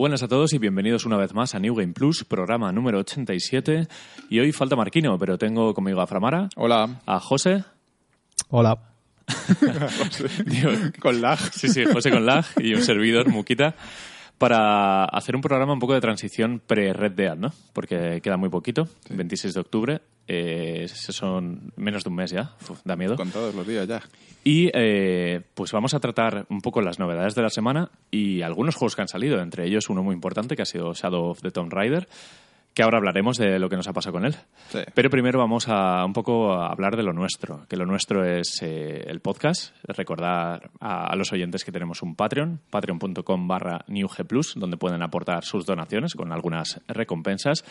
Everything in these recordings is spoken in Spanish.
Buenas a todos y bienvenidos una vez más a New Game Plus, programa número 87. Y hoy falta Marquino, pero tengo conmigo a Framara, Hola. a José, Hola. digo, Con lag. sí, sí, José con lag y un servidor, Muquita, para hacer un programa un poco de transición pre-Red Dead, ¿no? Porque queda muy poquito, 26 de octubre, eh, son menos de un mes ya, Uf, da miedo. Con todos los días ya. Y eh, pues vamos a tratar un poco las novedades de la semana y algunos juegos que han salido, entre ellos uno muy importante que ha sido Shadow of the Tomb Raider, que ahora hablaremos de lo que nos ha pasado con él. Sí. Pero primero vamos a un poco a hablar de lo nuestro, que lo nuestro es eh, el podcast. Recordar a, a los oyentes que tenemos un Patreon, patreon.com barra newgplus, donde pueden aportar sus donaciones con algunas recompensas.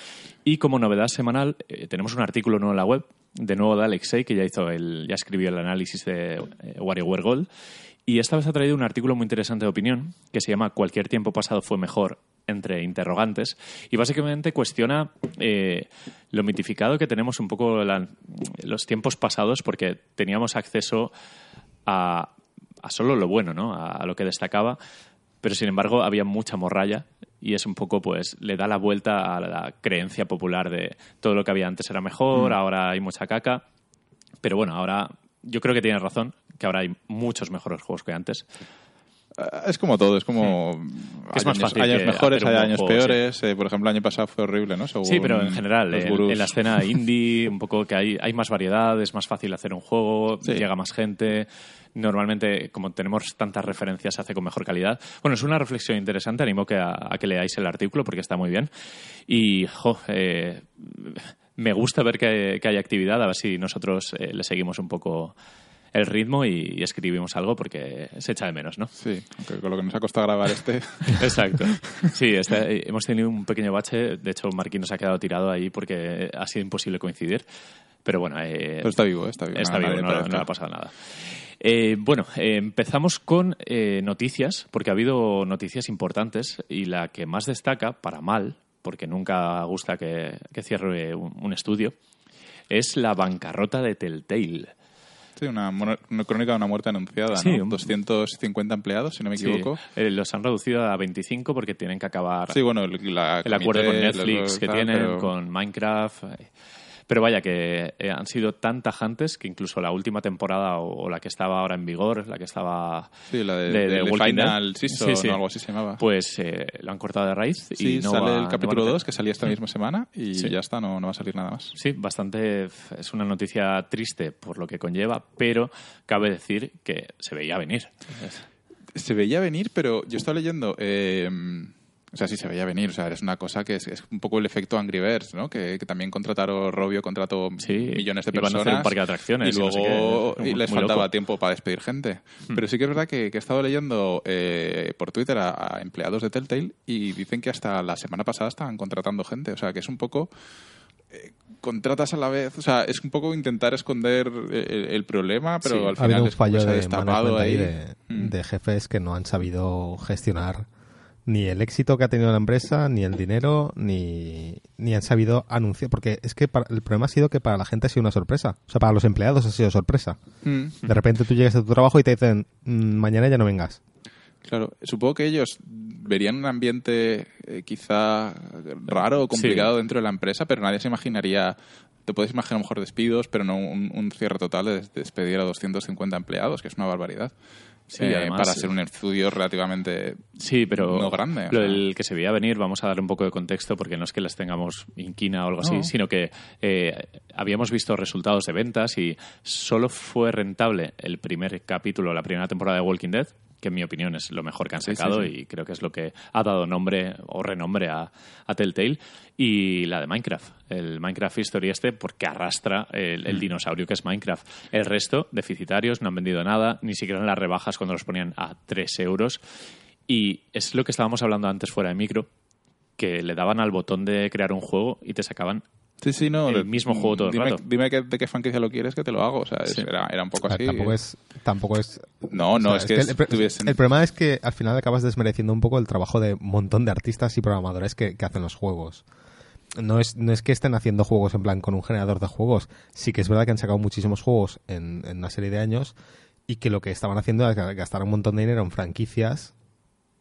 Y como novedad semanal, eh, tenemos un artículo nuevo en la web, de nuevo de Alexei, que ya hizo el, ya escribió el análisis de eh, WarioWare Gold. Y esta vez ha traído un artículo muy interesante de opinión que se llama Cualquier tiempo pasado fue mejor entre interrogantes y básicamente cuestiona eh, lo mitificado que tenemos un poco la- los tiempos pasados porque teníamos acceso a, a solo lo bueno, ¿no? A, a lo que destacaba, pero sin embargo había mucha morralla y es un poco, pues, le da la vuelta a la creencia popular de todo lo que había antes era mejor, ahora hay mucha caca. Pero bueno, ahora yo creo que tienes razón, que ahora hay muchos mejores juegos que antes. Es como todo, es como. Es más años, fácil años que mejores, hay años peores. Eh, por ejemplo, el año pasado fue horrible, ¿no? Según Sí, pero en general, en, en la escena indie, un poco que hay, hay más variedad, es más fácil hacer un juego, Sí. llega más gente. Normalmente, como tenemos tantas referencias, se hace con mejor calidad. Bueno, es una reflexión interesante, animo que a, a que leáis el artículo porque está muy bien. Y, jo, eh, me gusta ver que, que hay actividad, a ver si nosotros eh, le seguimos un poco el ritmo y, y escribimos algo porque se echa de menos, ¿no? Sí, aunque con lo que nos ha costado grabar este. Exacto. Sí, este- eh, hemos tenido un pequeño bache. De hecho, Marquín nos ha quedado tirado ahí porque ha sido imposible coincidir. Pero bueno, eh, Pero está vivo, está vivo. está vivo, no, le ha pasado nada. Eh, bueno, eh, empezamos con eh, noticias, porque ha habido noticias importantes y la que más destaca, para mal, porque nunca gusta que, que cierre un, un estudio, es la bancarrota de Telltale. Sí, una, una crónica de una muerte anunciada, Sí, ¿no? un- 250 empleados, si no me Sí, equivoco. eh, los han reducido a 25 porque tienen que acabar Sí, bueno, el, la el acuerdo con Netflix los- que tienen, pero- con Minecraft. Pero vaya, que eh, han sido tan tajantes que incluso la última temporada o, o la que estaba ahora en vigor, la que estaba Sí, la de, de- de Final. Season Sí, sí. o algo así se llamaba. pues eh, lo han cortado de raíz. sí, y no sale va- no el capítulo hacer- 2 que salía esta misma semana y ya está, no, no va a salir nada más. Sí, bastante. Es una noticia triste por lo que conlleva, pero cabe decir que se veía venir. Se veía venir, pero yo estaba leyendo. eh, o sea, sí se veía venir. O sea, es una cosa que es, es un poco el efecto Angry Birds, ¿no? Que, que también contrataron, Robio contrató Sí, millones de iban a personas. hacer un parque de atracciones Y y no sé luego qué. y les faltaba loco. Hmm. tiempo para despedir gente. Pero sí que es verdad que, que he estado leyendo eh, por Twitter a, a empleados de Telltale y dicen que hasta la semana pasada estaban contratando gente. O sea, que es un poco. eh, contratas a la vez, o sea, es un poco intentar esconder el, el problema, pero Sí, al ha habido final un fallo se ha de destapado ahí ahí. de, Mm. de jefes que no han sabido gestionar ni el éxito que ha tenido la empresa, ni el dinero, ni, ni han sabido anunciar. Porque es que para- el problema ha sido que para la gente ha sido una sorpresa. O sea, para los empleados ha sido sorpresa. Mm. De repente tú llegas a tu trabajo y te dicen, "Mm, mañana ya no vengas. Claro, supongo que ellos verían un ambiente eh, quizá raro o complicado Sí. dentro de la empresa, pero nadie se imaginaría, te puedes imaginar a lo mejor despidos, pero no un, un cierre total de des- despedir a 250 empleados, que es una barbaridad. Sí, Eh, además- para ser un estudio relativamente... Sí, pero No grande, lo del que se veía venir, vamos a dar un poco de contexto porque no es que las tengamos inquina o algo así, No. sino que eh, habíamos visto resultados de ventas y solo fue rentable el primer capítulo, la primera temporada de Walking Dead, que en mi opinión es lo mejor que han Sí, sí, sacado sí. y creo que es lo que ha dado nombre o renombre a, a Telltale, y la de Minecraft, el Minecraft History este, porque arrastra el, Mm. el dinosaurio que es Minecraft. El resto, deficitarios, no han vendido nada, ni siquiera en las rebajas cuando los ponían a 3 euros. Y es lo que estábamos hablando antes fuera de micro, que le daban al botón de crear un juego y te sacaban Sí, sí, no. El de- mismo juego todo el dime, rato. Dime que- de qué franquicia lo quieres que te lo hago. O sea, es- Sí. era, era un poco O sea, así. tampoco es tampoco es No, no, o sea, es que, el, pro- tuviesen- el problema es que al final acabas desmereciendo un poco el trabajo de un montón de artistas y programadores que, que hacen los juegos. No es, no es que estén haciendo juegos en plan con un generador de juegos. Sí que es verdad que han sacado muchísimos juegos en, en una serie de años y que lo que estaban haciendo es gastar un montón de dinero en franquicias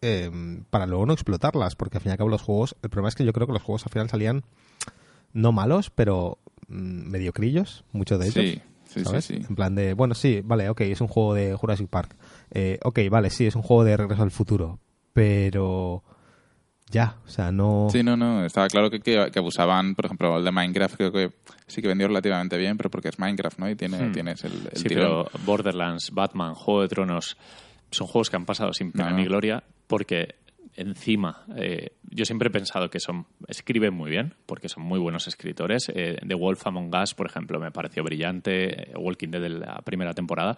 eh, para luego no explotarlas, porque al fin y al cabo los juegos, el problema es que yo creo que los juegos al final salían no malos, pero mm, mediocrillos, muchos de ellos. Sí, sí, ¿sabes? sí, sí. En plan de, bueno, sí, vale, ok, es un juego de Jurassic Park. Eh, ok, vale, sí, es un juego de Regreso al Futuro. Pero ya, o sea, no... Sí, no, no. Estaba claro que, que, que abusaban, por ejemplo, el de Minecraft creo que sí que vendió relativamente bien, pero porque es Minecraft, ¿no? Y tiene, Hmm. tienes el, el Sí, tirón. pero Borderlands, Batman, Juego de Tronos son juegos que han pasado sin pena No, ni gloria porque encima eh, yo siempre he pensado que son escriben muy bien porque son muy buenos escritores. Eh, The Wolf Among Us, por ejemplo, me pareció brillante. eh, Walking Dead de la primera temporada,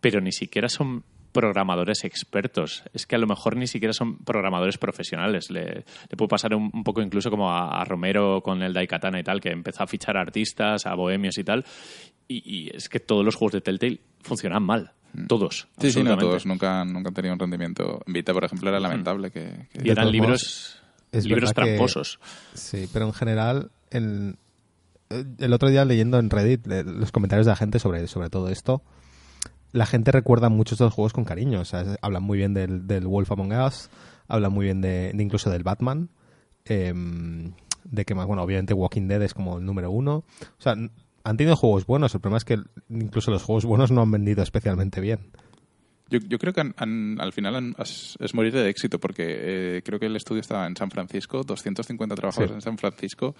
pero ni siquiera son programadores expertos. Es que a lo mejor ni siquiera son programadores profesionales. Le, le puede pasar un, un poco incluso como a, a Romero con el Daikatana y tal, que empezó a fichar artistas, a bohemios y tal. Y, y es que todos los juegos de Telltale funcionan mal. Todos. Mm. Sí, sí, no, todos nunca, nunca han tenido un rendimiento. En Vita, por ejemplo, era lamentable que... que- Y eran todos libros, es libros que- tramposos. Sí, pero en general, en- el otro día leyendo en Reddit eh, los comentarios de la gente sobre, sobre todo esto, la gente recuerda muchos de los juegos con cariño. O sea, hablan muy bien del, del Wolf Among Us, hablan muy bien de, de incluso del Batman, em, de que más, bueno, obviamente Walking Dead es como el número uno. O sea, han tenido juegos buenos, el problema es que incluso los juegos buenos no han vendido especialmente bien. Yo, yo creo que han- han- al final han- es, es morir de éxito porque eh, creo que el estudio estaba en San Francisco, 250 trabajadores Sí. en San Francisco.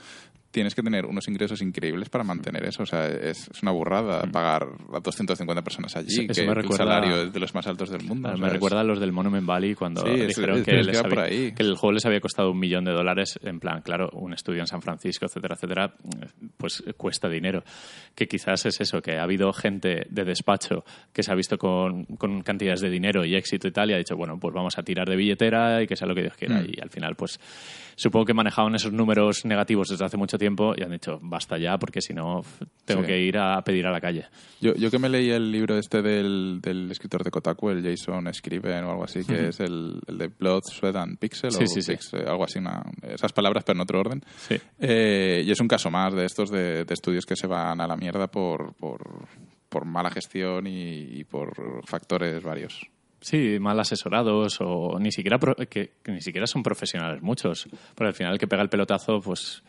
Tienes que tener unos ingresos increíbles para mantener eso. O sea, es, es una burrada pagar a 250 personas allí, Eso- eso que, me el salario es de los más altos del mundo. Me sea, recuerda a los del Monument Valley cuando Sí, dijeron que, es les había- que el juego les había costado un millón de dólares. En plan, claro, un estudio en San Francisco, etcétera, etcétera, pues cuesta dinero. Que quizás es eso, que ha habido gente de despacho que se ha visto con, con cantidades de dinero y éxito y tal, y ha dicho, bueno, pues vamos a tirar de billetera y que sea lo que Dios quiera. Mm. Y al final, pues supongo que manejaban esos números negativos desde hace mucho tiempo y han dicho, basta ya, porque si no, tengo Sí. que ir a pedir a la calle. Yo, yo que me leí el libro este del, del escritor de Kotaku, el Jason Scriven o algo así, que es el, el de Blood, Sweat and Pixel, Sí, o sí, sí. Pix- algo así, una- esas palabras pero en otro orden. Sí. Eh, y es un caso más de estos de, de estudios que se van a la mierda por, por, por mala gestión y, y por factores varios. Sí, mal asesorados o ni siquiera pro- que, que ni siquiera son profesionales muchos. Porque al final el que pega el pelotazo, pues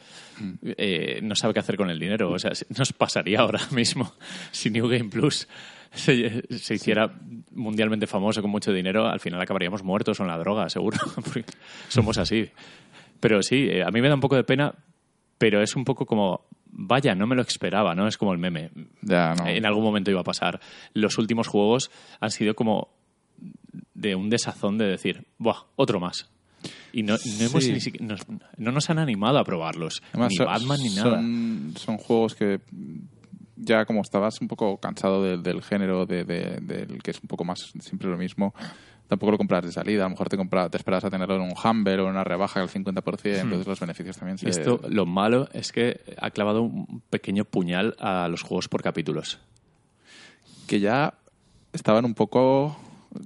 eh, no sabe qué hacer con el dinero. O sea, nos pasaría ahora mismo si New Game Plus se, se hiciera mundialmente famoso con mucho dinero, al final acabaríamos muertos o en la droga, seguro. Porque somos así. Pero sí, eh, a mí me da un poco de pena, pero es un poco como, vaya, no me lo esperaba, ¿no? Es como el meme Ya, no. en algún momento iba a pasar. Los últimos juegos han sido como de un desazón de decir, ¡buah! Otro más. Y no, no, hemos Sí. ni siquiera- nos, no nos han animado a probarlos. Además, ni son- Batman ni nada. Son, son juegos que ya como estabas un poco cansado del, del género, de, de- del que es un poco más siempre lo mismo, tampoco lo compras de salida. A lo mejor te, compra, te esperas a tenerlo en un Humber o en una rebaja del 50%, entonces los beneficios también se... Hmm. Esto, lo malo es que ha clavado un pequeño puñal a los juegos por capítulos. Que ya estaban un poco...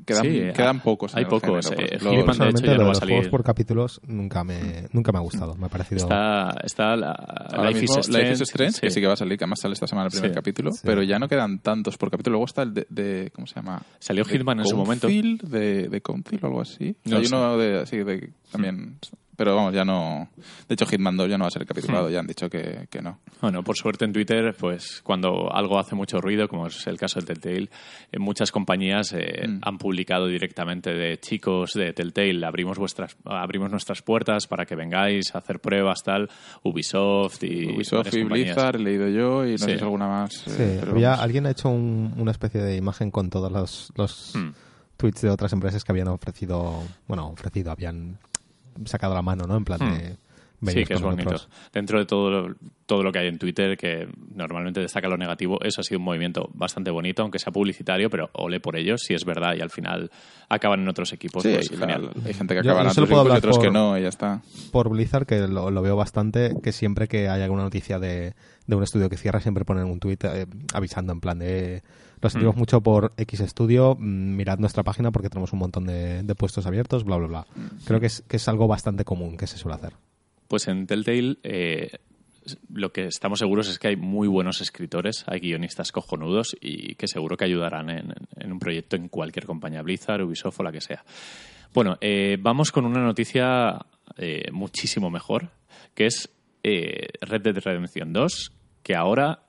Quedan, Sí, quedan hay- pocos. hay pocos, género, eh, ejemplo, Hitman, de hecho, Personalmente, ya lo no de va a los salir. juegos por capítulos nunca me, nunca me ha gustado. Me ha parecido... Está, está la, Life, mismo, is Strange, Life is Strange, que sí. que va a salir, que además sale esta semana el primer Sí. capítulo, Sí. pero ya no quedan tantos por capítulo. Luego está el de, de- ¿cómo se llama? Salió Hitman en su momento. De, de Council o algo así. No Hay uno de, así de, también, pero vamos, ya no... De hecho, Hitman 2 ya no va a ser capitulado, ya han dicho que, que no. Bueno, por suerte en Twitter, pues cuando algo hace mucho ruido, como es el caso de Telltale, eh, muchas compañías eh, Mm. han publicado directamente de chicos de Telltale, abrimos vuestras, abrimos nuestras puertas para que vengáis a hacer pruebas, tal, Ubisoft y Ubisoft y. Blizzard, he leído yo, y no Sí. sé si alguna más. eh, Sí, pero vamos. alguien ha hecho un- una especie de imagen con todos los, los Hmm. tweets de otras empresas que habían ofrecido, bueno, ofrecido, habían sacado la mano, ¿no? En plan de... Sí, que es bonito. Dentro de todo lo, todo lo que hay en Twitter, que normalmente destaca lo negativo, eso ha sido un movimiento bastante bonito, aunque sea publicitario, pero ole por ellos, si es verdad, y al final acaban en otros equipos. Sí, pues genial. hay gente que acaba en otros puedo equipos y otros que por- no, y ya está. Por Blizzard, que lo, lo veo bastante, que siempre que hay alguna noticia de, de un estudio que cierra, siempre ponen un tweet eh, avisando en plan de... Lo sentimos Mm. mucho por X estudio, mm, mirad nuestra página porque tenemos un montón de, de puestos abiertos, bla, bla, bla. Creo que es, que es algo bastante común que se suele hacer. Pues en Telltale eh, lo que estamos seguros es que hay muy buenos escritores, hay guionistas cojonudos y que seguro que ayudarán en, en un proyecto en cualquier compañía, Blizzard, Ubisoft o la que sea. Bueno, eh, vamos con una noticia eh, muchísimo mejor, que es Red Dead Redemption 2, que ahora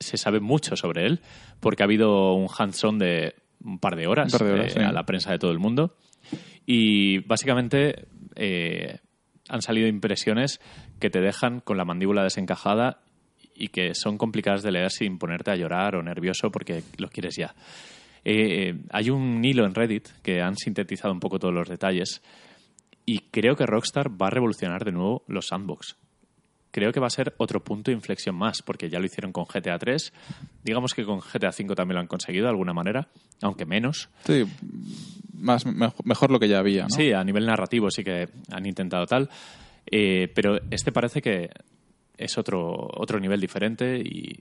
se sabe mucho sobre él, porque ha habido un hands-on de un par de horas, Un par de horas, eh, sí. a la prensa de todo el mundo. Y básicamente eh, han salido impresiones que te dejan con la mandíbula desencajada y que son complicadas de leer sin ponerte a llorar o nervioso porque lo quieres ya. Eh, hay un hilo en Reddit que han sintetizado un poco todos los detalles y creo que Rockstar va a revolucionar de nuevo los sandbox. Creo que va a ser otro punto de inflexión más, porque ya lo hicieron con GTA 3. Digamos que con GTA 5 también lo han conseguido de alguna manera, aunque menos. Sí, más, mejor, mejor lo que ya había, ¿no? Sí, a nivel narrativo sí que han intentado tal. Eh, pero este parece que es otro, otro nivel diferente y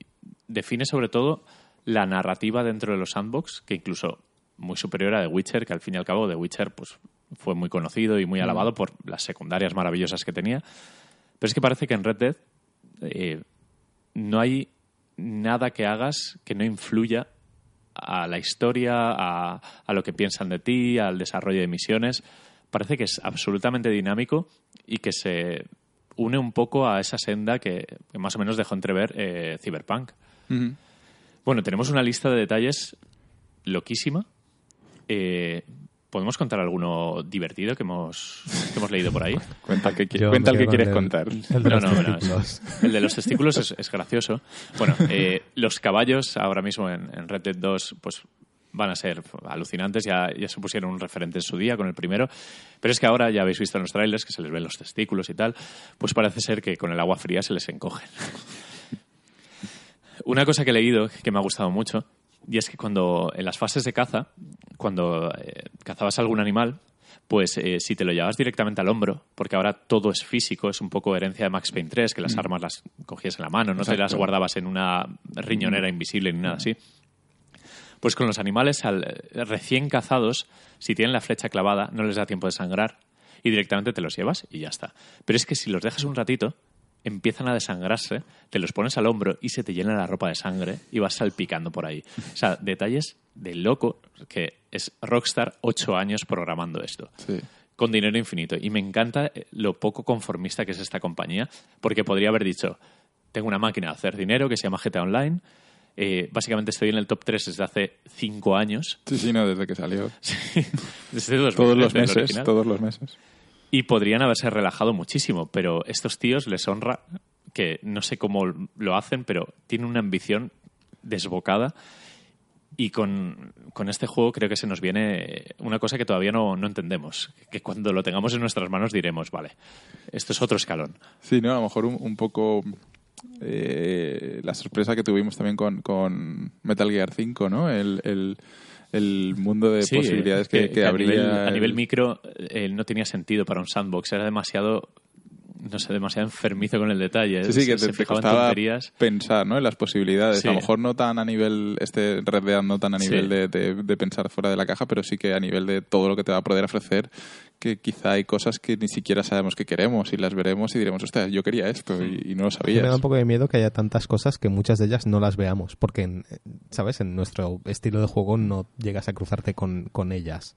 define sobre todo la narrativa dentro de los sandbox, que incluso muy superior a The Witcher, que al fin y al cabo The Witcher pues, fue muy conocido y muy alabado por las secundarias maravillosas que tenía. Pero es que parece que en Red Dead eh, no hay nada que hagas que no influya a la historia, a, a lo que piensan de ti, al desarrollo de misiones. Parece que es absolutamente dinámico y que se une un poco a esa senda que, que más o menos dejó entrever eh, Cyberpunk. Bueno, tenemos una lista de detalles loquísima. Eh, ¿Podemos contar alguno divertido que hemos, que hemos leído por ahí? Cuenta, el que, qui- Yo cuenta el me que quedo quieres con contar. el- de No, los no, no, testículos. es- el de los testículos es, es gracioso. Bueno, eh, los caballos ahora mismo en, en Red Dead 2 pues van a ser alucinantes. Ya, ya se pusieron un referente en su día con el primero. Pero es que ahora ya habéis visto en los trailers que se les ven los testículos y tal. Pues parece ser que con el agua fría se les encogen. Una cosa que he leído que me ha gustado mucho y es que cuando en las fases de caza, cuando eh, cazabas algún animal, pues eh, si te lo llevabas directamente al hombro, porque ahora todo es físico, es un poco herencia de Max Payne 3, que las armas las cogías en la mano, no te las Exacto. guardabas en una riñonera invisible ni nada así. Pues con los animales al- eh, recién cazados, si tienen la flecha clavada, no les da tiempo de sangrar y directamente te los llevas y ya está. Pero es que si los dejas un ratito, empiezan a desangrarse, te los pones al hombro y se te llena la ropa de sangre y vas salpicando por ahí. O sea, detalles de loco que es Rockstar ocho años programando esto Sí. con dinero infinito. Y me encanta eh, lo poco conformista que es esta compañía, porque podría haber dicho, tengo una máquina de hacer dinero que se llama GTA Online, eh, básicamente estoy en el top 3 desde hace cinco años, Sí, sí, no, desde que salió. desde dos- Todos los desde meses, todos los meses. Y podrían haberse relajado muchísimo, pero estos tíos les honra que no sé cómo lo hacen, pero tienen una ambición desbocada. Y con, con este juego creo que se nos viene una cosa que todavía no, no entendemos. Que cuando lo tengamos en nuestras manos diremos, vale, esto es otro escalón. Sí, ¿no? A lo mejor un, un poco eh, la sorpresa que tuvimos también con, con Metal Gear 5, ¿no? El, el, el mundo de Sí, posibilidades que, que a habría. nivel- a nivel el- micro eh, no tenía sentido para un sandbox. Era demasiado, no sé, demasiado enfermizo con el detalle. Sí, sí, que se, te, se te fijaba en costaba tonterías. pensar ¿no? en las posibilidades. Sí. A lo mejor no tan a nivel, este Red Dead no tan a nivel Sí. de, de- de pensar fuera de la caja, pero sí que a nivel de todo lo que te va a poder ofrecer, que quizá hay cosas que ni siquiera sabemos que queremos y las veremos y diremos, hostia, yo quería esto y, y no lo Me sabías. da un poco de miedo que haya tantas cosas que muchas de ellas no las veamos, porque, en- ¿sabes? En nuestro estilo de juego no llegas a cruzarte con, con ellas.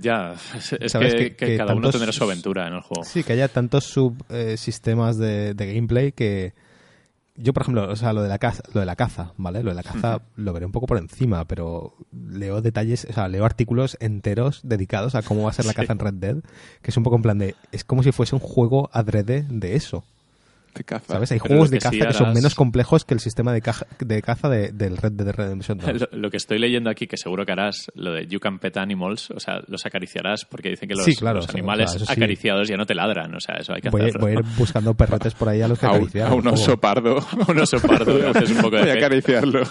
Ya, es, es ¿Sabes que, que- que que cada uno tendrá su aventura en el juego. Sí, que haya tantos subsistemas de, de gameplay que... Yo, por ejemplo, o sea, lo de la caza, lo de la caza, ¿vale? Lo de la caza lo veré un poco por encima, pero leo detalles, o sea, leo artículos enteros dedicados a cómo va a ser la Sí. caza en Red Dead, que es un poco en plan de... Es como si fuese un juego adrede de eso. Te caza. ¿Sabes? Hay Pero juegos de que caza sí que son harás- menos complejos que el sistema de, caja- de caza de- del Red Dead Redemption 2. Lo, lo que estoy leyendo aquí, que seguro que harás, lo de You Can Pet Animals, o sea, los acariciarás porque dicen que los, Sí, claro, los o sea, animales eso sí. acariciados ya no te ladran, o sea, eso hay que Voy, a- hacerlo. voy a ir buscando perretes por ahí a los que a un, acariciar. a un oso pardo. A un oso pardo, haces un poco de Voy a acariciarlo.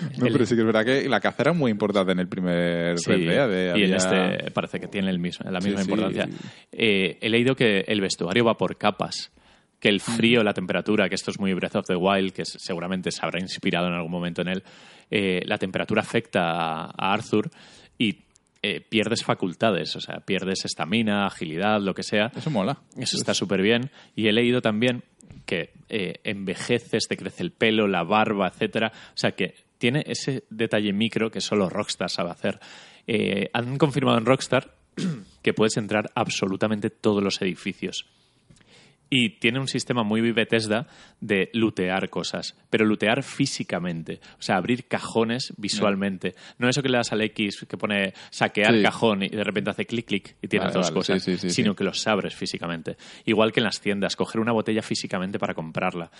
no, El- pero sí que es verdad que la caza era muy importante en el primer Sí, Red Dead. eh, y en había- este parece que tiene el mismo, la misma Sí, sí. importancia. Eh, he leído que el vestuario va por capas, que el frío, la temperatura, que esto es muy Breath of the Wild, que seguramente se habrá inspirado en algún momento en él, eh, la temperatura afecta a, a Arthur y eh, pierdes facultades, o sea, pierdes estamina, agilidad, lo que sea. Eso mola. Eso está súper bien. Y he leído también que eh, envejeces, te crece el pelo, la barba, etcétera. O sea que tiene ese detalle micro que solo Rockstar sabe hacer. Eh, han confirmado en Rockstar que puedes entrar absolutamente todos los edificios. Y tiene un sistema muy Bethesda de lootear cosas, pero lootear físicamente. O sea, abrir cajones visualmente. No eso que le das al X que pone saquear Sí. cajón y de repente hace clic clic y tienes Vale, dos vale, cosas, sí, sí, sí, sino que los abres físicamente. Igual que en las tiendas, coger una botella físicamente para comprarla.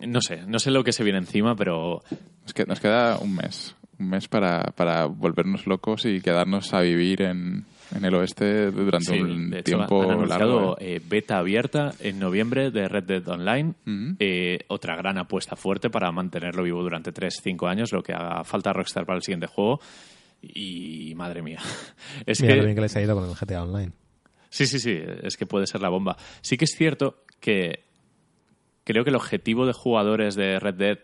No sé, no sé lo que se viene encima, pero Es que nos queda un mes. Un mes para, para volvernos locos y quedarnos a vivir en, en el oeste durante Sí, un de hecho, tiempo han largo. ¿eh? eh, beta abierta en noviembre de Red Dead Online. Ujú. Eh, otra gran apuesta fuerte para mantenerlo vivo durante 3-5 años, lo que haga falta a Rockstar para el siguiente juego. Y madre mía. Es Mira que, lo bien que les ha ido con el GTA Online. Sí, sí, sí, es que puede ser la bomba. Sí que es cierto que creo que el objetivo de jugadores de Red Dead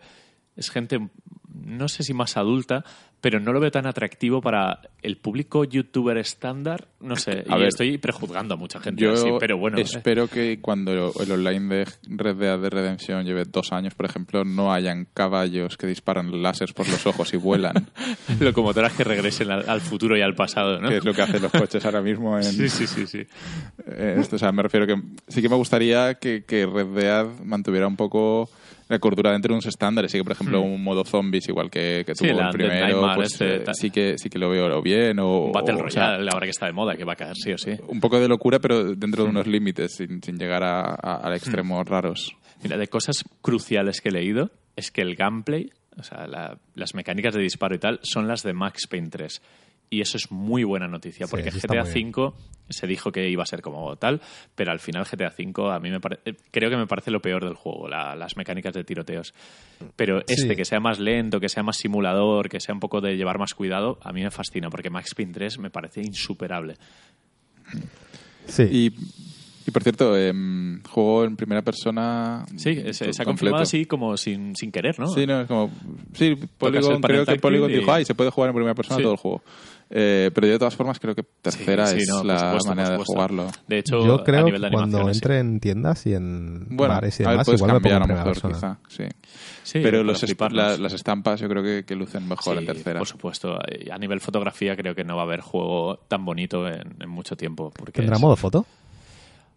es gente, no sé si más adulta, pero no lo veo tan atractivo para el público youtuber estándar. No sé, A y ver, estoy prejuzgando a mucha gente Yo así, pero bueno. eh. espero que cuando el online de Red Dead de Redemption lleve dos años, por ejemplo, no hayan caballos que disparan láseres por los ojos y vuelan, locomotoras que regresen al, al futuro y al pasado, ¿no? que es lo que hacen los coches ahora mismo en, Sí, sí, sí, sí. Eh, esto, o sea, me refiero que sí que me gustaría que, que Red Dead mantuviera un poco la cordura dentro de unos estándares. Sí que, por ejemplo, un modo zombies igual que, que Hmm. Sí, tuvo el primero, pues este, eh, sí que sí que lo veo bien. O, Un Battle o- o sea, Royale, ahora que está de moda, que va a caer sí o sí. un poco de locura, pero dentro Hmm. de unos límites, sin, sin llegar a, a- al extremos raros. Mira, de cosas cruciales que he leído es que el gameplay, o sea, la- las mecánicas de disparo y tal, son las de Max Payne 3. Y eso es muy buena noticia, Sí, porque GTA. V se dijo que iba a ser como tal, pero al final GTA V a mí me parece, creo que me parece lo peor del juego, la- las mecánicas de tiroteos. Pero este, Sí. que sea más lento, que sea más simulador, que sea un poco de llevar más cuidado, a mí me fascina, porque Max Payne 3 me parece insuperable. Sí. Y, y, por cierto, em, juego en primera persona. Sí, se, se ha completo. confirmado así como sin, sin querer, ¿no? Sí, no, es como. Sí, Polygon, creo que Polygon y- dijo, ay, se puede jugar en primera persona Sí. todo el juego. Eh, pero yo de todas formas creo que tercera Sí, sí, es no, la supuesto, manera de jugarlo. De hecho, Yo a creo nivel de que cuando sí. entre en tiendas y en Bueno, bares y a ver, demás, puedes igual cambiar en a mejor, persona. quizá, sí. Sí, pero los es- fliparnos. la- las estampas yo creo que, que lucen mejor en tercera. Por supuesto. A nivel fotografía creo que no va a haber juego tan bonito en, en mucho tiempo. Porque ¿Tendrá es- modo foto?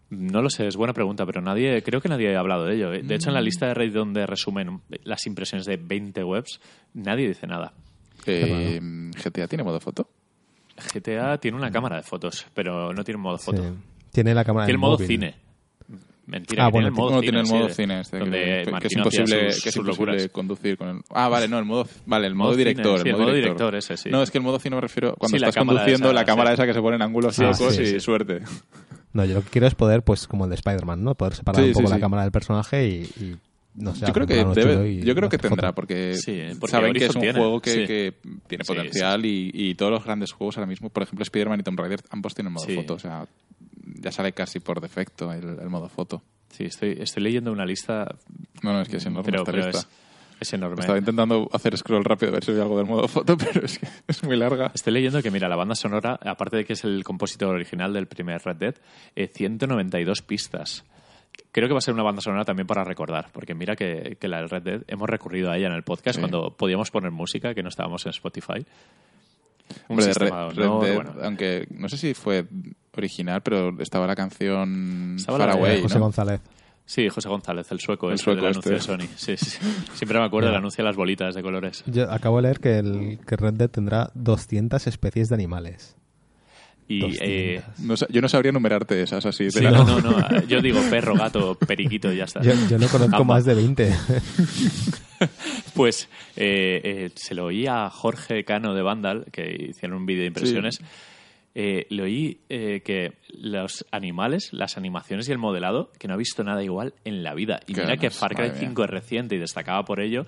No lo sé, es buena pregunta, pero nadie, creo que nadie ha hablado de ello. ¿eh? De hecho, en la lista de Reddit donde resumen las impresiones de 20 webs, nadie dice nada. Eh, GTA tiene modo foto. GTA tiene una cámara de fotos, pero no tiene modo foto. Sí. Tiene la cámara Tiene el modo móvil. cine. Mentira, Ah, que bueno, tiene el modo cine. tiene el sí, modo de- cine este, donde que, que es imposible, sus- que es sus imposible locuras. conducir con el... Ah, vale, no, el modo... Vale, el modo, Modo cine, director. sí, el modo director ese, sí. No, es que el modo cine me refiero... Cuando Sí, estás conduciendo, esa, la cámara sí. esa que se pone en ángulos Ah, locos sí, y sí. suerte. No, yo lo que quiero es poder, pues como el de Spider-Man, ¿no? Poder separar Sí, un poco sí, la sí. cámara del personaje y, y, no sé, yo creo que debe, y yo creo que tendrá foto. porque, Sí, porque saben que es un tiene, juego que, sí. que tiene Sí, potencial Y, y todos los grandes juegos ahora mismo por ejemplo Spider-Man y Tomb Raider ambos tienen modo Sí. foto o sea ya sale casi por defecto el, el modo foto Sí, estoy, estoy leyendo una lista, no no es que es enorme pero, esta pero lista. es, es enorme. estaba intentando hacer scroll rápido a ver si había algo del modo foto pero es que es muy larga Estoy leyendo que, mira, la banda sonora, aparte de que es el compositor original del primer Red Dead, eh, 192 pistas. Creo que va a ser una banda sonora también para recordar, porque mira que, que la del Red Dead hemos recurrido a ella en el podcast Sí. cuando podíamos poner música, que no estábamos en Spotify. Un Hombre, sistema Red- de honor, Red Dead, bueno. aunque no sé si fue original pero estaba la canción Estaba la de Faraway José ¿no? González. Sí, José González, el sueco, El este sueco del anuncio este. de Sony. Sí, sí, sí. Siempre me acuerdo del anuncio de las bolitas de colores. Yo acabo de leer que, el, que Red Dead tendrá 200 especies de animales. Y eh, 200. No yo no sabría numerarte esas así de sí, la- no, no, no, yo digo perro, gato, periquito y ya está. Yo, yo no conozco Gamba. más de 20. Pues eh, eh, se lo oí a Jorge Cano de Vandal, que hicieron un vídeo de impresiones. Eh, le oí eh, que los animales, las animaciones y el modelado, que no ha visto nada igual en la vida. Y Qué mira que Far Cry madre mía. 5 es reciente y destacaba por ello.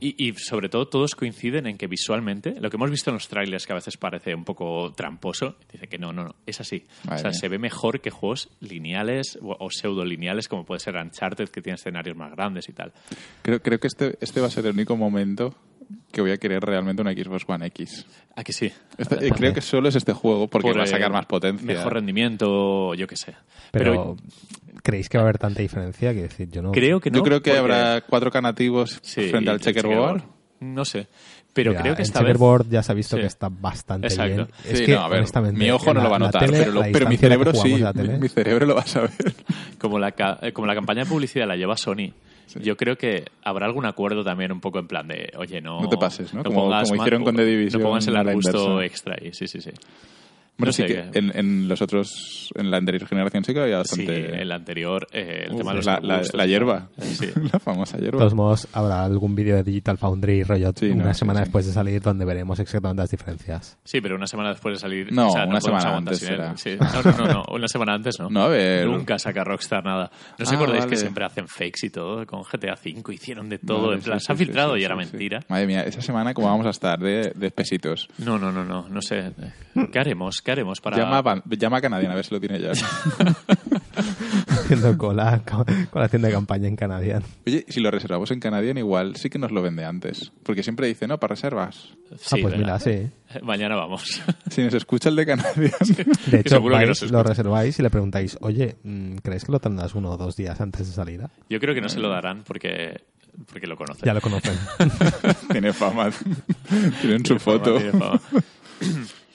Y, y sobre todo todos coinciden en que visualmente, lo que hemos visto en los trailers que a veces parece un poco tramposo, dice que no, no, no, es así. Madre o sea, mía. se ve mejor que juegos lineales o, o pseudo lineales como puede ser Uncharted, que tiene escenarios más grandes y tal. Creo, creo que este, este va a ser el único momento que voy a querer realmente una Xbox One X. ¿A que sí? Este- eh, creo que solo es este juego porque Por, va a sacar más potencia. Mejor rendimiento, yo qué sé. Pero, ¿creéis que va a haber tanta diferencia? Quiero decir, yo no... creo que no. Yo creo que porque- habrá cuatro canativos Sí, frente al checkerboard. No sé. Pero Mira, creo que el esta vez... checkerboard ya se ha visto Sí. que está bastante Exacto. bien. Es Sí, que, no, a ver, honestamente, mi ojo no la- lo va a notar, tele, pero, lo- la pero mi cerebro sí. Mi, mi cerebro lo va a saber. como la, como la campaña de publicidad la lleva Sony, yo creo que habrá algún acuerdo también un poco en plan de, oye, no... No te pases, ¿no? Como- pongas como ma- hicieron con The Division No pongas el arbusto extra ahí, sí, sí, sí. Bueno, No sí sé, que en, en los otros, en la anterior generación sí que había Sí, bastante... el anterior, eh, el Uf, tema de los la, la, la hierba. Sí. la famosa De hierba. todos modos, habrá algún vídeo de Digital Foundry rollo Sí, una no, semana sí. después de salir donde veremos exactamente las diferencias. Sí, pero una semana después de salir... No, o sea, una podemos semana antes será. No, no, no, no, una semana antes no. No, a ver. Nunca saca Rockstar nada. ¿No os Ah, acordáis que vale. siempre hacen fakes y todo? Con GTA V hicieron de todo. En plan, sí, se ha sí, filtrado sí, y sí, era sí. mentira. Madre mía, esa semana cómo vamos a estar de, de espesitos. No, no, no, no, no sé. ¿Qué haremos? ¿Qué haremos para...? Llama, a Van- llama a Canadian a ver si lo tiene ya. Haciendo cola con la tienda de campaña en Canadian. Oye, si lo reservamos en Canadian igual sí que nos lo vende antes. Porque siempre dice, no, para reservas. Sí, ah, pues mira, sí. Mañana vamos. Si nos escucha el de Canadian... De hecho, que vais, lo reserváis y le preguntáis, oye, mm, ¿crees que lo tendrás uno o dos días antes de salida? Yo creo que no se lo darán porque, porque lo conocen. Ya lo conocen. tiene fama. Tienen su foto. Tiene fama.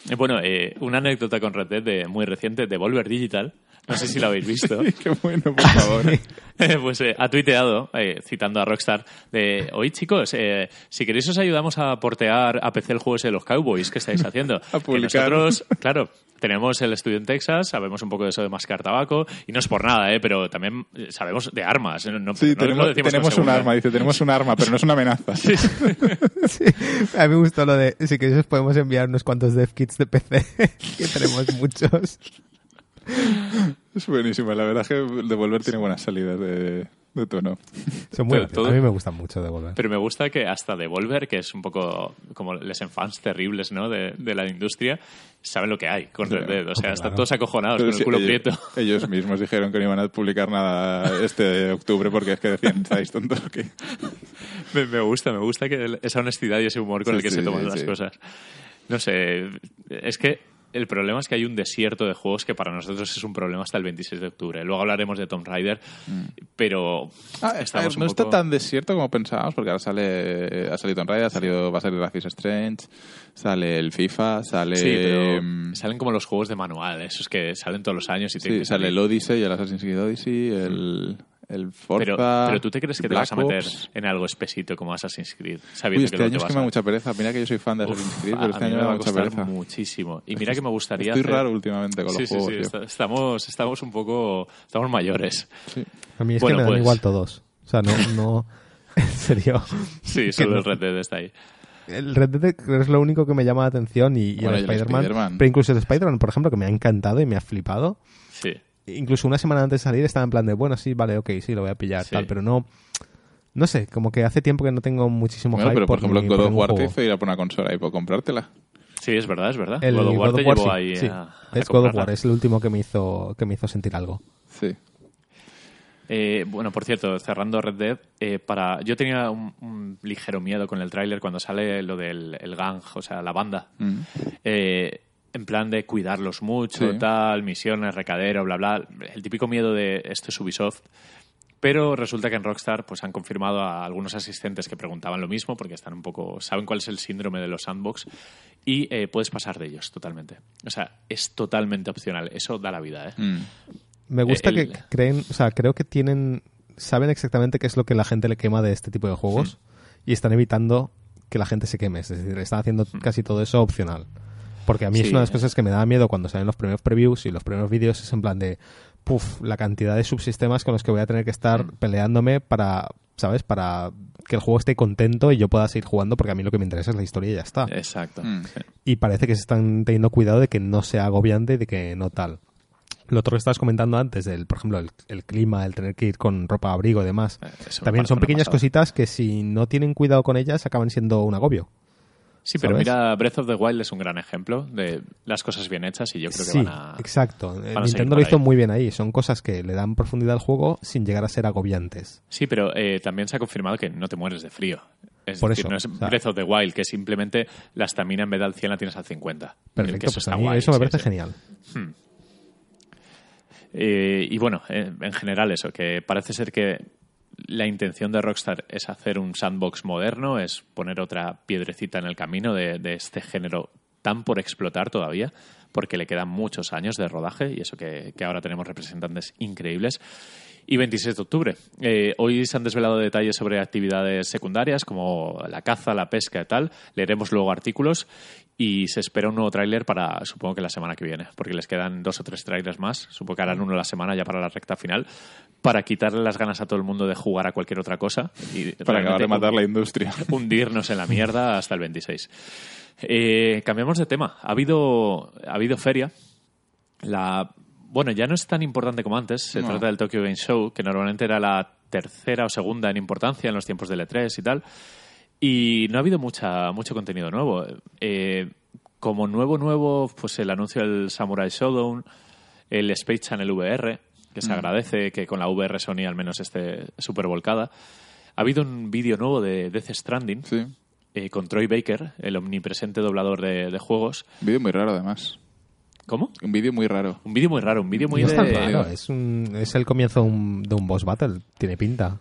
Eh, Bueno, eh, una anécdota con Red Dead de, muy reciente de Volver Digital. No sé si lo habéis visto. Qué bueno, por favor. pues eh, ha tuiteado, eh, citando a Rockstar, de hoy chicos, eh, si queréis os ayudamos a portear a PC el juego ese de los Cowboys que estáis haciendo. A Que nosotros, claro, tenemos el estudio en Texas, sabemos un poco de eso de mascar tabaco, y no es por nada, eh, pero también eh, sabemos de armas. No, no- Sí, no tenemos, decimos con tenemos un arma, dice, tenemos un arma, pero no es una amenaza. Sí. A mí me gustó lo de, si queréis os podemos enviar unos cuantos dev kits de PC, que tenemos muchos. Es buenísimo, la verdad es que Devolver tiene buenas salidas de, de tono. Son muy todo- A mí me gustan mucho de volver. Pero me gusta que hasta Devolver, que es un poco como les fans terribles ¿no? de, de la industria, saben lo que hay con Red Dead. O sea, Hombre, están claro. todos acojonados Pero con el culo ellos, prieto. ellos mismos dijeron que no iban a publicar nada este octubre porque es que decían, ¿estáis tontos o qué? Me, me gusta, me gusta que esa honestidad y ese humor con Sí, el que sí, se toman sí, las sí. cosas. No sé, es que el problema es que hay un desierto de juegos que para nosotros es un problema hasta el 26 de octubre. Luego hablaremos de Tomb Raider, pero Mm. Ah, a ver, estamos no un está poco... tan desierto como pensábamos, porque ahora sale, ha salido Tomb Raider, ha salido, va a salir Life is Strange, sale el FIFA, sale... Sí, pero mm, salen como los juegos de manual, esos que salen todos los años y sí, tienen que sale salir. el Odyssey, el Assassin's Creed Odyssey, el, el Forza... Pero, pero tú te crees que te Black vas a meter Ops. en algo espesito como Assassin's Creed, Uy, sabiendo este que año te es que me da mucha pereza. Mira que yo soy fan de Assassin's Creed, pero este año me da mucha pereza. muchísimo. Y mira que me gustaría Estoy hacer- raro últimamente con Sí, los sí, juegos. sí, está- estamos, estamos un poco... Estamos mayores. Sí. A mí es Bueno, que me dan pues- igual todos. O sea, no, no, en serio. Sí, solo el Red Dead está ahí. El Red Dead es lo único que me llama la atención y, y Bueno, el Spider-Man. Spider-Man. pero incluso el Spider-Man, por ejemplo, que me ha encantado y me ha flipado. Sí. Incluso una semana antes de salir estaba en plan de, bueno, sí, vale, ok, sí, lo voy a pillar, Sí. tal, pero no... No sé, como que hace tiempo que no tengo muchísimo Bueno, hype pero por ejemplo, ni God of War te hizo ir a por una consola y por comprártela. Sí, es verdad, es verdad. El God of War God te of War, llevó sí, ahí sí. a, a es God of. War, es el último que me hizo, que me hizo sentir algo. Sí. Eh, bueno, por cierto, cerrando Red Dead, eh, para yo tenía un, un ligero miedo con el tráiler cuando sale lo del el gang, o sea, la banda. Mm. Eh, en plan de cuidarlos mucho, Sí. tal, misiones, recadero, bla, bla. El típico miedo de esto es Ubisoft. Pero resulta que en Rockstar pues han confirmado a algunos asistentes que preguntaban lo mismo porque están un poco saben cuál es el síndrome de los sandbox y eh, puedes pasar de ellos totalmente. O sea, es totalmente opcional. Eso da la vida, ¿eh? Mm. Me gusta el- que creen, o sea, creo que tienen, saben exactamente qué es lo que la gente le quema de este tipo de juegos y están evitando que la gente se queme. Es decir, están haciendo casi todo eso opcional. Porque a mí es una de las cosas que me da miedo cuando salen los primeros previews y los primeros vídeos es en plan de, puff, la cantidad de subsistemas con los que voy a tener que estar peleándome para, ¿sabes? Para que el juego esté contento y yo pueda seguir jugando porque a mí lo que me interesa es la historia y ya está. Exacto. Mm. Y parece que se están teniendo cuidado de que no sea agobiante y de que no tal. Lo otro que estabas comentando antes, del, por ejemplo, el, el clima, el tener que ir con ropa abrigo y demás, Eh, eso también son pequeñas pasada. cositas que si no tienen cuidado con ellas acaban siendo un agobio. Sí, pero ¿sabes? mira, Breath of the Wild es un gran ejemplo de las cosas bien hechas y yo creo que sí, van a... exacto. Eh, van a seguir Nintendo lo hizo ahí. muy bien ahí. Son cosas que le dan profundidad al juego sin llegar a ser agobiantes. Sí, pero eh, también se ha confirmado que no te mueres de frío. Es Por decir, eso, no es o sea- Breath of the Wild, que simplemente la estamina en vez de al 100 la tienes al 50. Que Perfecto, eso pues a mí guay, eso me parece sí. genial. Eh, y bueno, eh, en general eso, que parece ser que la intención de Rockstar es hacer un sandbox moderno, es poner otra piedrecita en el camino de, este género tan por explotar todavía, porque le quedan muchos años de rodaje y eso que, que ahora tenemos representantes increíbles. Y 26 de octubre. Eh, hoy se han desvelado detalles sobre actividades secundarias como la caza, la pesca y tal. Leeremos luego artículos y se espera un nuevo tráiler para, supongo que la semana que viene, porque les quedan dos o tres trailers más. Supongo que harán uno a la semana ya para la recta final, para quitarle las ganas a todo el mundo de jugar a cualquier otra cosa. Y Para acabar de matar la industria. hundirnos en la mierda hasta el 26. Eh, cambiamos de tema. Ha habido, ha habido feria. La, bueno, ya no es tan importante como antes. Se No. trata del Tokyo Game Show, que normalmente era la tercera o segunda en importancia en los tiempos del E3 y tal. Y no ha habido mucha, mucho contenido nuevo. Eh, como nuevo, nuevo, pues el anuncio del Samurai Showdown, el Space Channel VR, que se agradece que con la VR Sony al menos esté súper volcada. Ha habido un vídeo nuevo de Death Stranding, Sí. eh, con Troy Baker, el omnipresente doblador de, de juegos. Un vídeo muy raro, además. ¿Cómo? Un vídeo muy raro. Un vídeo muy raro, un vídeo muy no es tan de... raro, es, un, es el comienzo de un, de un boss battle. Tiene pinta.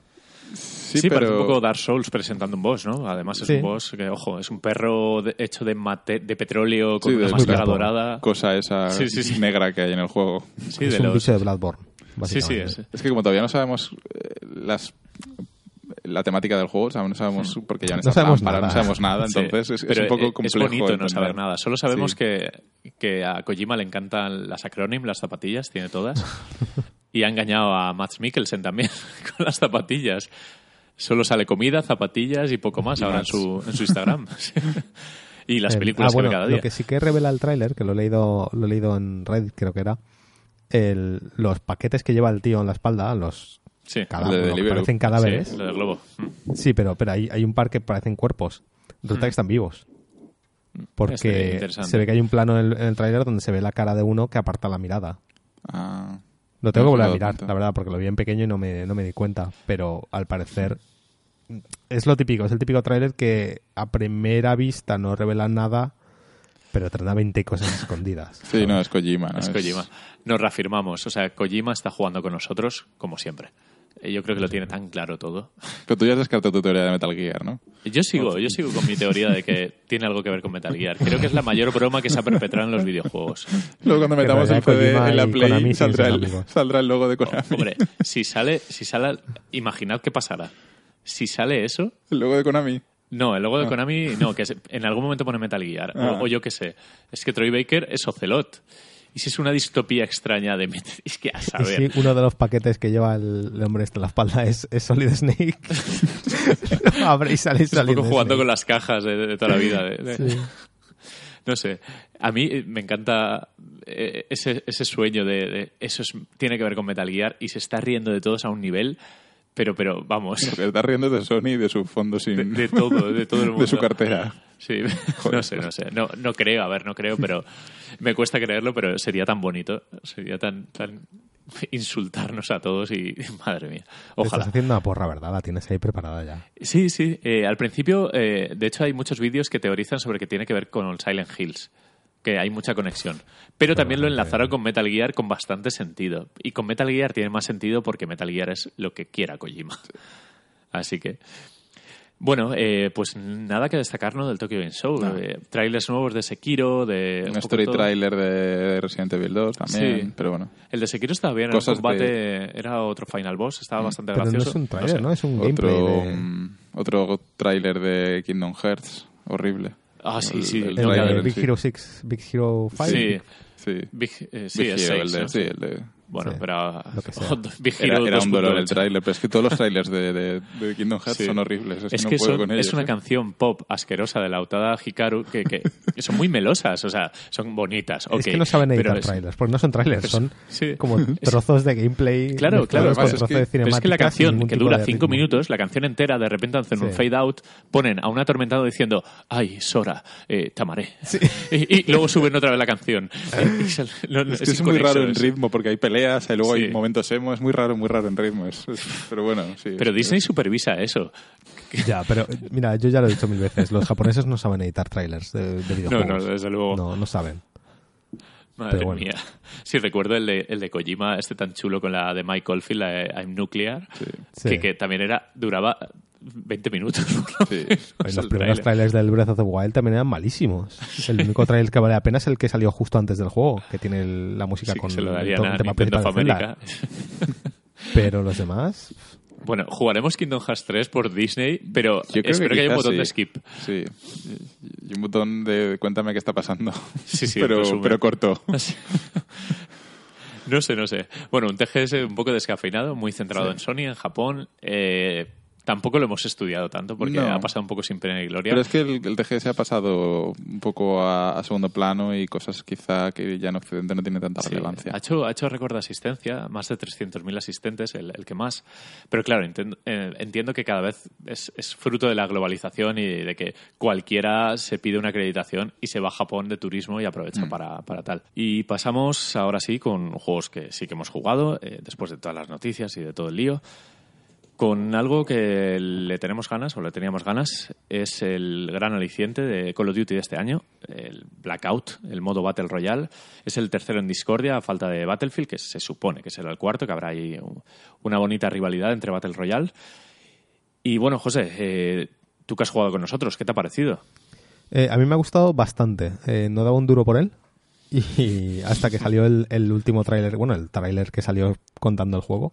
Sí, Sí, pero... parece un poco Dark Souls presentando un boss, ¿no? Además es Sí. un boss que, ojo, es un perro de- hecho de, mate- de petróleo con Sí, una de- máscara dorada. Cosa esa Sí, sí, sí. negra que hay en el juego. Sí, es de un los... bicho de Bloodborne. Sí, sí, básicamente. es- Es que como todavía no sabemos eh, las la temática del juego, o sea, no sabemos porque ya no, No sabemos nada. no sabemos nada, Sí, entonces es, es un poco es complejo. bonito no saber nada. Solo sabemos Sí. que, que a Kojima le encantan las acrónim, las zapatillas, tiene todas. y ha engañado a Max Mikkelsen también con las zapatillas. Solo sale comida, zapatillas y poco más Y ahora en su, en su Instagram. y las El- películas ah, bueno, que ve cada día. Lo que sí que revela el tráiler, que lo he leído, lo he leído en Reddit, creo que era, el, los paquetes que lleva el tío en la espalda, los Sí, cada- de parecen cadáveres. sí, lo del globo. Mm. Sí, pero, pero hay, hay un par que parecen cuerpos. Resulta que están vivos. Porque se ve que hay un plano en el, en el tráiler donde se ve la cara de uno que aparta la mirada. Ah, Lo tengo No que volver a mirar, cuenta. la verdad, porque lo vi en pequeño y no me, no me di cuenta. Pero al parecer es lo típico, es el típico tráiler que a primera vista no revela nada, pero tendrá 20 cosas escondidas. sí, no, es Kojima. ¿no? Es Kojima. Nos reafirmamos. O sea, Kojima está jugando con nosotros como siempre. Eh, Yo creo que lo tiene tan claro todo. Pero tú ya has descartado tu teoría de Metal Gear, ¿no? Yo sigo, yo sigo con mi teoría de que tiene algo que ver con Metal Gear. Creo que es la mayor broma que se ha perpetrado en los videojuegos. Luego cuando metamos el CD en la Play Konami saldrá el, saldrá el logo de Konami. Hombre, si sale, si sale, imaginad qué pasará. Si sale eso, El logo de Konami. no, el logo de Konami, no, que en algún momento pone Metal Gear. Ah. O, o yo qué sé. Es que Troy Baker es Ocelot. Y si es una distopía extraña de Metal es que a Y saber. si uno de los paquetes que lleva el, el hombre este en la espalda es, es Solid Snake, abre y sale Es un Solid poco jugando Snake. con las cajas de, de toda la vida. de- de- Sí. No sé. A mí me encanta eh, ese, ese sueño de, de eso es- tiene que ver con Metal Gear y se está riendo de todos a un nivel, pero, pero vamos, Se está riendo de Sony y de su fondo sin... de, de todo, de todo el mundo. de su cartera. Sí, no sé, no sé. No, no creo, a ver, no creo, pero me cuesta creerlo, pero sería tan bonito, sería tan, tan insultarnos a todos y madre mía. Te Ojalá. Estás haciendo una porra, ¿verdad? La tienes ahí preparada ya. Sí, sí. eh, al principio, eh, de hecho, hay muchos vídeos que teorizan sobre que tiene que ver con Silent Hills, que hay mucha conexión. Pero también lo enlazaron con Metal Gear con bastante sentido. Y con Metal Gear tiene más sentido porque Metal Gear es lo que quiera Kojima. Así que. Bueno, eh, pues nada que destacar ¿no? del Tokyo Game Show. No. Eh, trailers nuevos de Sekiro, de. Un poco story todo. trailer de Resident Evil 2 también, Sí. pero bueno. El de Sekiro estaba bien, Cosas el combate era otro final boss, estaba bastante Pero no gracioso. es un trailer, sé. ¿no? Es un Otro, gameplay de... mm, otro trailer de Kingdom Hearts, horrible. Ah, sí, El- sí. el El de en Big sí. Hero 6, Big Hero 5. Sí. Sí, Big, eh, sí, Big es Hero, seis, el de- ¿no? sí, el de- Bueno, Sí, pero lo que sea. Big Era, era un dolor el 2.8. tráiler, pero es que todos los trailers de, de, de Kingdom Hearts Sí. son horribles. Es, Es que, que no puedo son- con ellos. es una ¿eh? canción pop asquerosa de la Utada Hikaru que, que son muy melosas, o sea, son bonitas. Es ok, que no saben pero editar es- trailers, porque no son trailers, son sí. como trozos de gameplay. Claro, claro, además es que- de Pero es que la canción, que dura cinco minutos, la canción entera, de repente hacen un fade out, ponen a un atormentado diciendo, ay, Sora, eh, tamaré. Y, y luego suben otra vez la canción. Y se- no, no, Es que es, muy raro es- ritmo porque hay peleas y luego Sí. hay momentos emo. Es muy raro, muy raro en ritmo. es- es- pero bueno, sí. Pero es- Disney supervisa eso. Ya, pero mira, yo ya lo he dicho mil veces, los japoneses no saben editar trailers de, de videojuegos. no, desde luego. No, no saben. Madre Pero bueno. mía. Sí, recuerdo el de, el de Kojima, este tan chulo con la de Mike Oldfield, la de I'm Nuclear, Sí. Que, que también era duraba 20 minutos. Sí. Pues el los primeros tráiler. trailers del Breath of the Wild también eran malísimos. El único trailer que vale la pena es el que salió justo antes del juego, que tiene el- la música Sí, que con el a tema principal. Pero los demás, Bueno, jugaremos Kingdom Hearts 3 por Disney, pero Yo creo espero que, haya un botón de skip. Sí. Y un botón de cuéntame qué está pasando. Sí, sí, pero, pero corto. No sé, no sé. Bueno, un TGS un poco descafeinado, muy centrado Sí. en Sony, en Japón. Eh, tampoco lo hemos estudiado tanto porque No. ha pasado un poco sin pena ni gloria. Pero es que el, el TGS ha pasado un poco a, a segundo plano y cosas quizá que ya en Occidente no tienen tanta Sí, relevancia. Ha hecho, ha hecho récord de asistencia, más de 300.000 asistentes, el, el que más. Pero claro, entiendo, eh, entiendo que cada vez es, es fruto de la globalización y de que cualquiera se pide una acreditación y se va a Japón de turismo y Mm. aprovecha para, para tal. Y pasamos ahora sí con juegos que sí que hemos jugado, eh, después de todas las noticias y de todo el lío. Con algo que le tenemos ganas, o le teníamos ganas, es el gran aliciente de Call of Duty de este año, el Blackout, el modo Battle Royale. Es el tercero en Discordia, a falta de Battlefield, que se supone que será el cuarto, que habrá ahí un- una bonita rivalidad entre Battle Royale. Y bueno, José, eh, tú que has jugado con nosotros, ¿qué te ha parecido? eh, a mí me ha gustado bastante. Eh, no daba un duro por él. Y hasta que salió el, el último tráiler, bueno, el tráiler que salió contando el juego,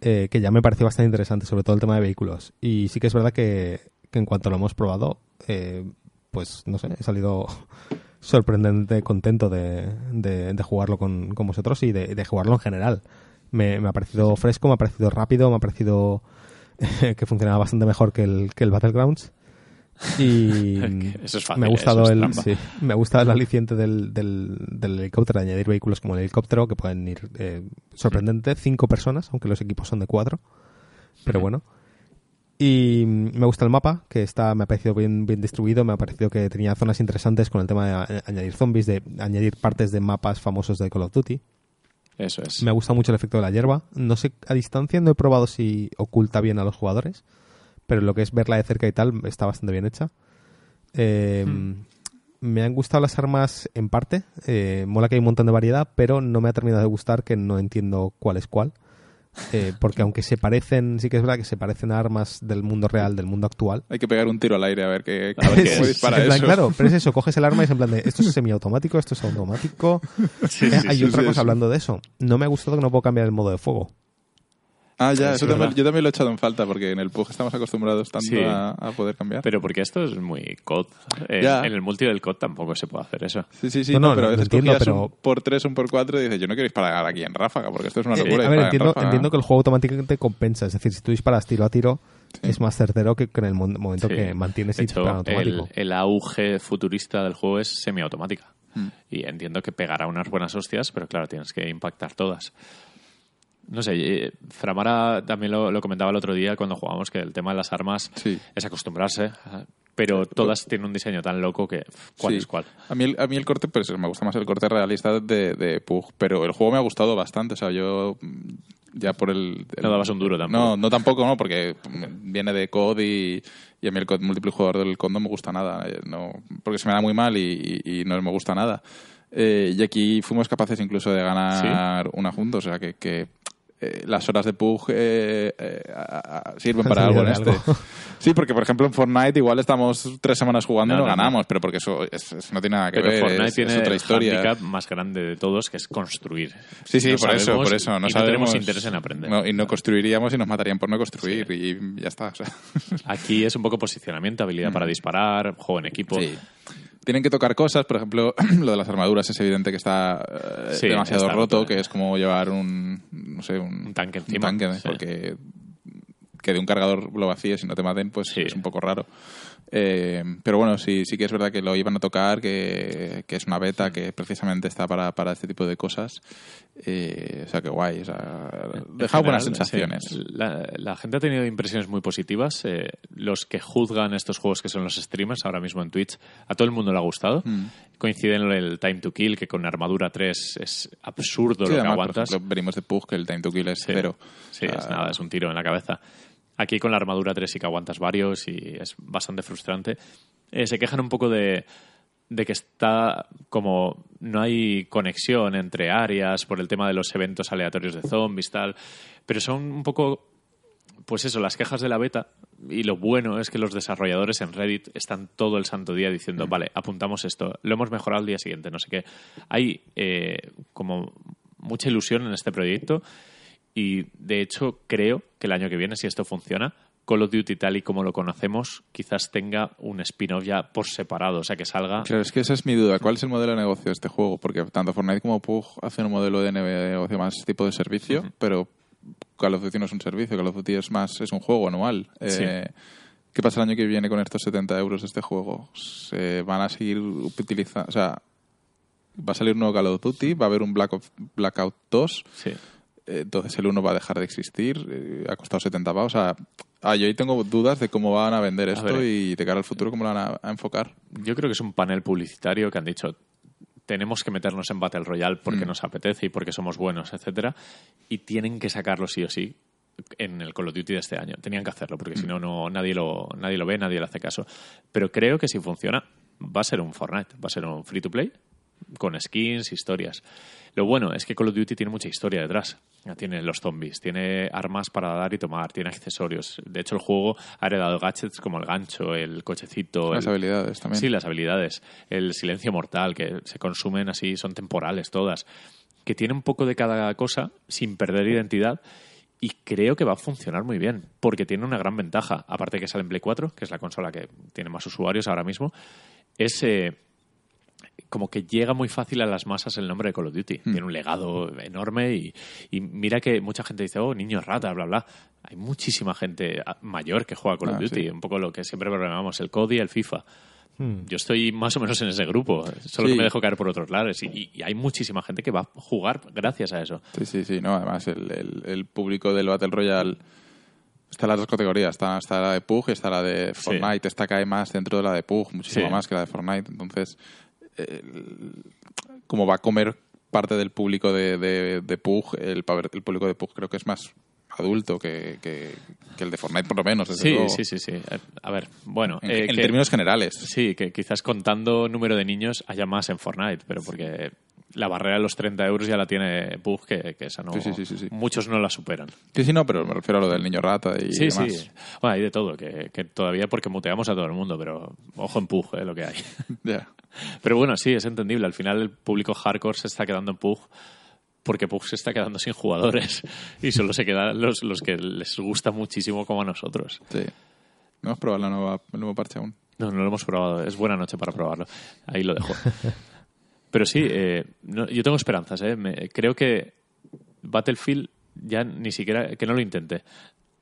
eh, que ya me pareció bastante interesante, sobre todo el tema de vehículos. Y sí que es verdad que, que en cuanto lo hemos probado, eh, pues no sé, he salido sorprendente contento de, de- de jugarlo con, con vosotros y de, de jugarlo en general. Me, me ha parecido fresco, me ha parecido rápido, me ha parecido que funcionaba bastante mejor que el, que el Battlegrounds. Y Eso es fácil, me ha ¿eh? gustado Eso el sí, me ha gustado el aliciente del, del, del helicóptero, de añadir vehículos como el helicóptero, que pueden ir eh, sorprendente, cinco personas, aunque los equipos son de cuatro. Pero bueno. Y mm, me gusta el mapa, que está, me ha parecido bien, bien distribuido, me ha parecido que tenía zonas interesantes con el tema de a- añadir zombies, de añadir partes de mapas famosos de Call of Duty. Eso es. Me ha gustado mucho el efecto de la hierba. No sé, a distancia no he probado si oculta bien a los jugadores, pero lo que es verla de cerca y tal está bastante bien hecha. Eh, Me han gustado las armas en parte. Eh, mola que hay un montón de variedad, pero no me ha terminado de gustar que no entiendo cuál es cuál. Eh, porque aunque se parecen, sí que es verdad que se parecen a armas del mundo real, del mundo actual. Hay que pegar un tiro al aire a ver qué, A ver qué plan, eso. Claro, pero es eso, coges el arma y es en plan de esto es semiautomático, esto es automático. Sí, Eh, sí, hay sí, otra sí, cosa sí. hablando de eso. No me ha gustado que no puedo cambiar el modo de fuego. Ah, ya, Es eso también- yo también lo he echado en falta porque en el PUG estamos acostumbrados tanto Sí. a, a poder cambiar. Pero porque esto es muy COD. Eh, Ya. En el multi del COD tampoco se puede hacer eso. Sí, sí, sí, No, no, no, pero a veces entiendo, pero- un por tres, un por cuatro y dices, yo no quiero disparar aquí en ráfaga porque esto es una Eh, locura. a ver, en entiendo, que el juego automáticamente compensa. Es decir, si tú disparas tiro a tiro, es más certero que que en el mo- momento Sí. que mantienes De hecho, en el, automático. el auge futurista del juego es semiautomática. Hmm. Y entiendo que pegará unas buenas hostias, pero claro, tienes que impactar todas. No sé, eh, Framara también lo, lo comentaba el otro día cuando jugábamos que el tema de las armas Sí. es acostumbrarse, pero todas tienen un diseño tan loco que ¿cuál Sí. es cuál? A mí, el, a mí el corte, pues me gusta más el corte realista de, de Pug, pero el juego me ha gustado bastante. O sea, yo mm, ya por el... el- No dabas un duro tampoco. No, no tampoco, no, porque mm, viene de COD y, y a mí el COD multijugador del COD no me gusta nada. eh, No, porque se me da muy mal y, y- y no me gusta nada. Eh, y aquí fuimos capaces incluso de ganar una juntos, o sea que... que eh, las horas de Pug eh, eh, a- a- sirven para algo en este. algo. Sí, porque por ejemplo en Fortnite igual estamos tres semanas jugando No, y no, no, no. ganamos, pero porque eso, es- eso no tiene nada que Pero ver. Fortnite es, tiene es otra el historia. handicap más grande de todos, que es construir. Sí, sí, No por eso, por eso. No, y sabemos, tenemos interés en aprender. Y no construiríamos y nos matarían por no construir y ya está. o sea. Aquí es un poco posicionamiento, habilidad para disparar, juego en equipo. Mm. Sí. Tienen que tocar cosas, por ejemplo, lo de las armaduras es evidente que está eh, Sí, demasiado está roto, que eh. es como llevar un, no sé, un, Un tanque un encima, tanque, sí. porque que de un cargador lo vacíes y no te maten, pues Sí. es un poco raro. Eh, pero bueno, sí, sí que es verdad que lo iban a tocar, que, que es una beta que precisamente está para, para este tipo de cosas. Eh, o sea, que guay. O sea, deja buenas sensaciones. sí. La, la gente ha tenido impresiones muy positivas. Eh, los que juzgan estos juegos, que son los streamers, ahora mismo en Twitch, a todo el mundo le ha gustado. Mm. Coinciden en el time to kill, que con armadura 3 es absurdo Sí, lo que por aguantas. ejemplo, venimos de Pug, que el time to kill es Sí. cero. Sí, es nada, es un tiro en la cabeza. Aquí con la armadura 3 sí que aguantas varios y es bastante frustrante. Eh, se quejan un poco de, de que está como no hay conexión entre áreas por el tema de los eventos aleatorios de zombies tal, pero son un poco pues eso, las quejas de la beta y lo bueno es que los desarrolladores en Reddit están todo el santo día diciendo, vale, apuntamos esto, lo hemos mejorado al día siguiente, no sé qué. Hay eh, como mucha ilusión en este proyecto y de hecho creo que el año que viene, si esto funciona, Call of Duty tal y como lo conocemos, quizás tenga un spin-off ya por separado, o sea que salga. Claro, es que esa es mi duda. ¿Cuál es el modelo de negocio de este juego? Porque tanto Fortnite como PUG hacen un modelo de negocio más tipo de servicio, pero Call of Duty no es un servicio, Call of Duty es más, es un juego anual. Sí. Eh, ¿Qué pasa el año que viene con estos 70 euros de este juego? ¿Se van a seguir utilizando? O sea, va a salir un nuevo Call of Duty, va a haber un Black Ops- Blackout 2, Sí. Entonces el 1 va a dejar de existir, eh, ha costado 70 pavos. O sea, ah, yo ahí tengo dudas de cómo van a vender esto y de cara al futuro cómo lo van a, a enfocar. Yo creo que es un panel publicitario que han dicho tenemos que meternos en Battle Royale porque Mm. nos apetece y porque somos buenos, etcétera, y tienen que sacarlo sí o sí en el Call of Duty de este año. Tenían que hacerlo porque si no, no nadie lo nadie lo ve, nadie le hace caso. Pero creo que si funciona va a ser un Fortnite, va a ser un free to play con skins, historias. Lo bueno es que Call of Duty tiene mucha historia detrás. Tiene los zombies, tiene armas para dar y tomar, tiene accesorios. De hecho, el juego ha heredado gadgets como el gancho, el cochecito, Las el- habilidades también. Sí, las habilidades. El silencio mortal, que se consumen así, son temporales todas. Que tiene un poco de cada cosa sin perder identidad. Y creo que va a funcionar muy bien, porque tiene una gran ventaja. Aparte que sale en Play 4, que es la consola que tiene más usuarios ahora mismo, es eh, como que llega muy fácil a las masas el nombre de Call of Duty. Tiene un legado enorme y, y mira que mucha gente dice, oh, niños rata, bla, bla. Hay muchísima gente ah, mayor que juega Call of Ah, Duty. sí. Un poco lo que siempre programamos, el COD y el FIFA. Hmm. Yo estoy más o menos en ese grupo, solo Sí. que me dejo caer por otros lados. Y, y hay muchísima gente que va a jugar gracias a eso. Sí, sí, sí. No, además, el, el- el público del Battle Royale está en las dos categorías. Está, está la de PUG y está la de Fortnite. Esta cae más dentro de la de PUG, muchísimo Sí. más que la de Fortnite. Entonces, el- como va a comer parte del público de, de, de PUG, el, público de PUG creo que es más adulto que, que, que el de Fortnite, por lo menos. Sí, luego. sí, sí, sí. Eh, A ver, bueno. En, eh, en que- términos generales. Sí, que quizás contando número de niños haya más en Fortnite, pero porque la barrera de los 30 euros ya la tiene Pug, que, que esa no. Sí, sí, sí. Muchos no la superan. Sí, sí, no, pero me refiero a lo del niño rata y Sí, demás. sí. Bueno, hay de todo, que, que todavía porque muteamos a todo el mundo, pero ojo en Pug, eh, lo que hay. Ya. Pero bueno, sí, es entendible. Al final el público hardcore se está quedando en Pug porque Pug se está quedando sin jugadores y solo se quedan los, los que les gusta muchísimo como a nosotros. Sí. No hemos probado la nueva, el nuevo parche aún. No, no lo hemos probado. Es buena noche para probarlo. Ahí lo dejo. Pero sí, eh, no- yo tengo esperanzas. ¿eh? Me- creo que Battlefield ya ni siquiera... Que no lo intente.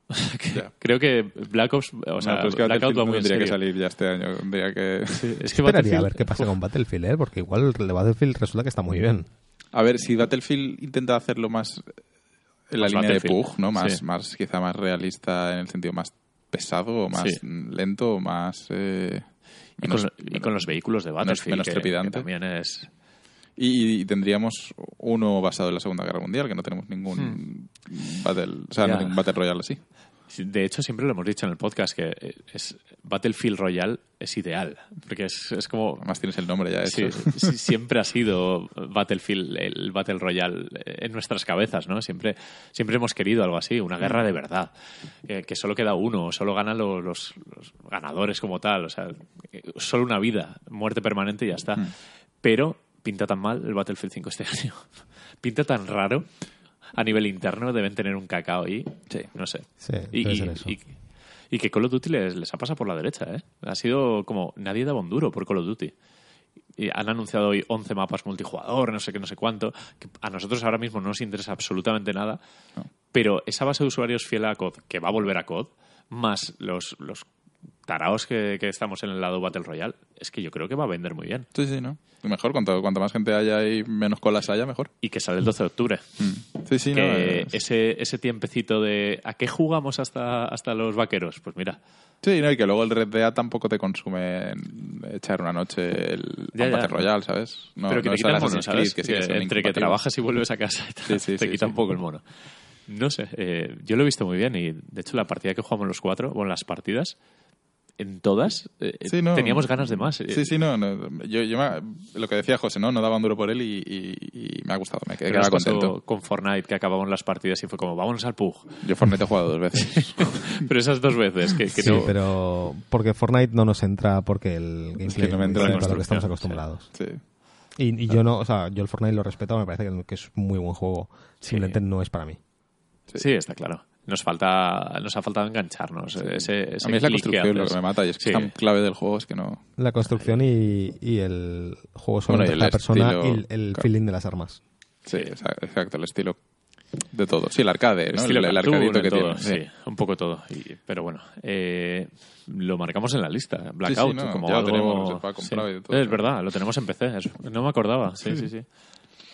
Que-. Creo que Black Ops... O sea, no, pero es que Blackout Battlefield va muy en tendría que salir ya este año. Tendría que... Es que Esperaría Battlefield... a ver qué pasa con Battlefield, ¿eh? Porque igual el de Battlefield resulta que está muy bien. A ver, si Battlefield intenta hacerlo más en la Más línea de Pug, ¿no? Más, sí. más, quizá más realista en el sentido más pesado, o más Sí. lento, o más... eh, Y menos- con, y con los vehículos de Battlefield, menos que- trepidante. que también es... Y, y tendríamos uno basado en la Segunda Guerra Mundial, que no tenemos ningún Battle, o sea, Hmm. Ningún Battle Royale así. De hecho, siempre lo hemos dicho en el podcast que es Battlefield Royale es ideal, porque es, es como... Además tienes el nombre ya Sí, siempre ha sido Battlefield, el Battle Royale en nuestras cabezas, ¿no? Siempre, siempre hemos querido algo así, una guerra de verdad, eh, que solo queda uno, solo ganan los, los- los ganadores como tal, o sea, solo una vida, muerte permanente y ya está. Pero pinta tan mal el Battlefield 5 este año, pinta tan raro a nivel interno, deben tener un cacao ahí, no sé. Sí, y, y- ser eso. y- y que Call of Duty les, les ha pasado por la derecha, ¿eh? Ha sido como nadie daba un duro por Call of Duty. Y han anunciado hoy 11 mapas multijugador, no sé qué, no sé cuánto. Que a nosotros ahora mismo no nos interesa absolutamente nada. Pero esa base de usuarios fiel a COD, que va a volver a COD, más los, los taraos que, que estamos en el lado Battle Royale, es que yo creo que va a vender muy bien. Sí, sí, ¿no? Mejor, cuanto, cuanto más gente haya y menos colas haya, mejor. Y que sale el 12 de octubre. Sí, sí, no. es- ese, ese tiempecito de ¿a qué jugamos hasta, hasta los vaqueros? Pues mira, Sí, no, y que luego el Red Dead tampoco te consume en echar una noche el Ya, un ya. Battle Royale, ¿sabes? No, pero que no te quita el mono, ¿sabes? Que sigue Que entre que trabajas y vuelves a casa y tal, Sí, sí, te sí, quita sí. un poco el mono. No sé, eh, yo lo he visto muy bien y de hecho la partida que jugamos los cuatro, bueno, las partidas, en todas eh, Sí, no. teníamos ganas de más. Sí, sí, no. no, yo, yo me- lo que decía José, ¿no? No daba un duro por él y, y- y me ha gustado. Me quedé quedaba contento. con Fortnite que acabamos las partidas y fue como, vámonos al pug. Yo Fortnite he jugado dos veces. pero esas dos veces que, que Sí, no... pero porque Fortnite no nos entra porque el gameplay no me es entra muy la diferente a lo que estamos acostumbrados. sí. Y, y yo no, o sea, yo el Fortnite lo respeto, me parece que, que es muy buen juego. Simplemente no es para mí. Sí, está claro. Nos falta nos ha faltado engancharnos. Ese, ese A mí es la construcción lo que me mata y es que Sí. es tan clave del juego es que no... La construcción y, y el juego sobre Bueno, la persona estilo, y el, el claro. feeling de las armas. Sí, exa- exacto, el estilo de todo. Sí, el arcade, el, el arcadito que todo, tiene. sí, un poco todo. Y- pero bueno, eh, lo marcamos en la lista. Sí, Blackout, sí, no, como ya lo algo... tenemos, se puede comprar sí. y todo, Es sí. verdad, lo tenemos en PC. es- no me acordaba. Sí, sí, sí.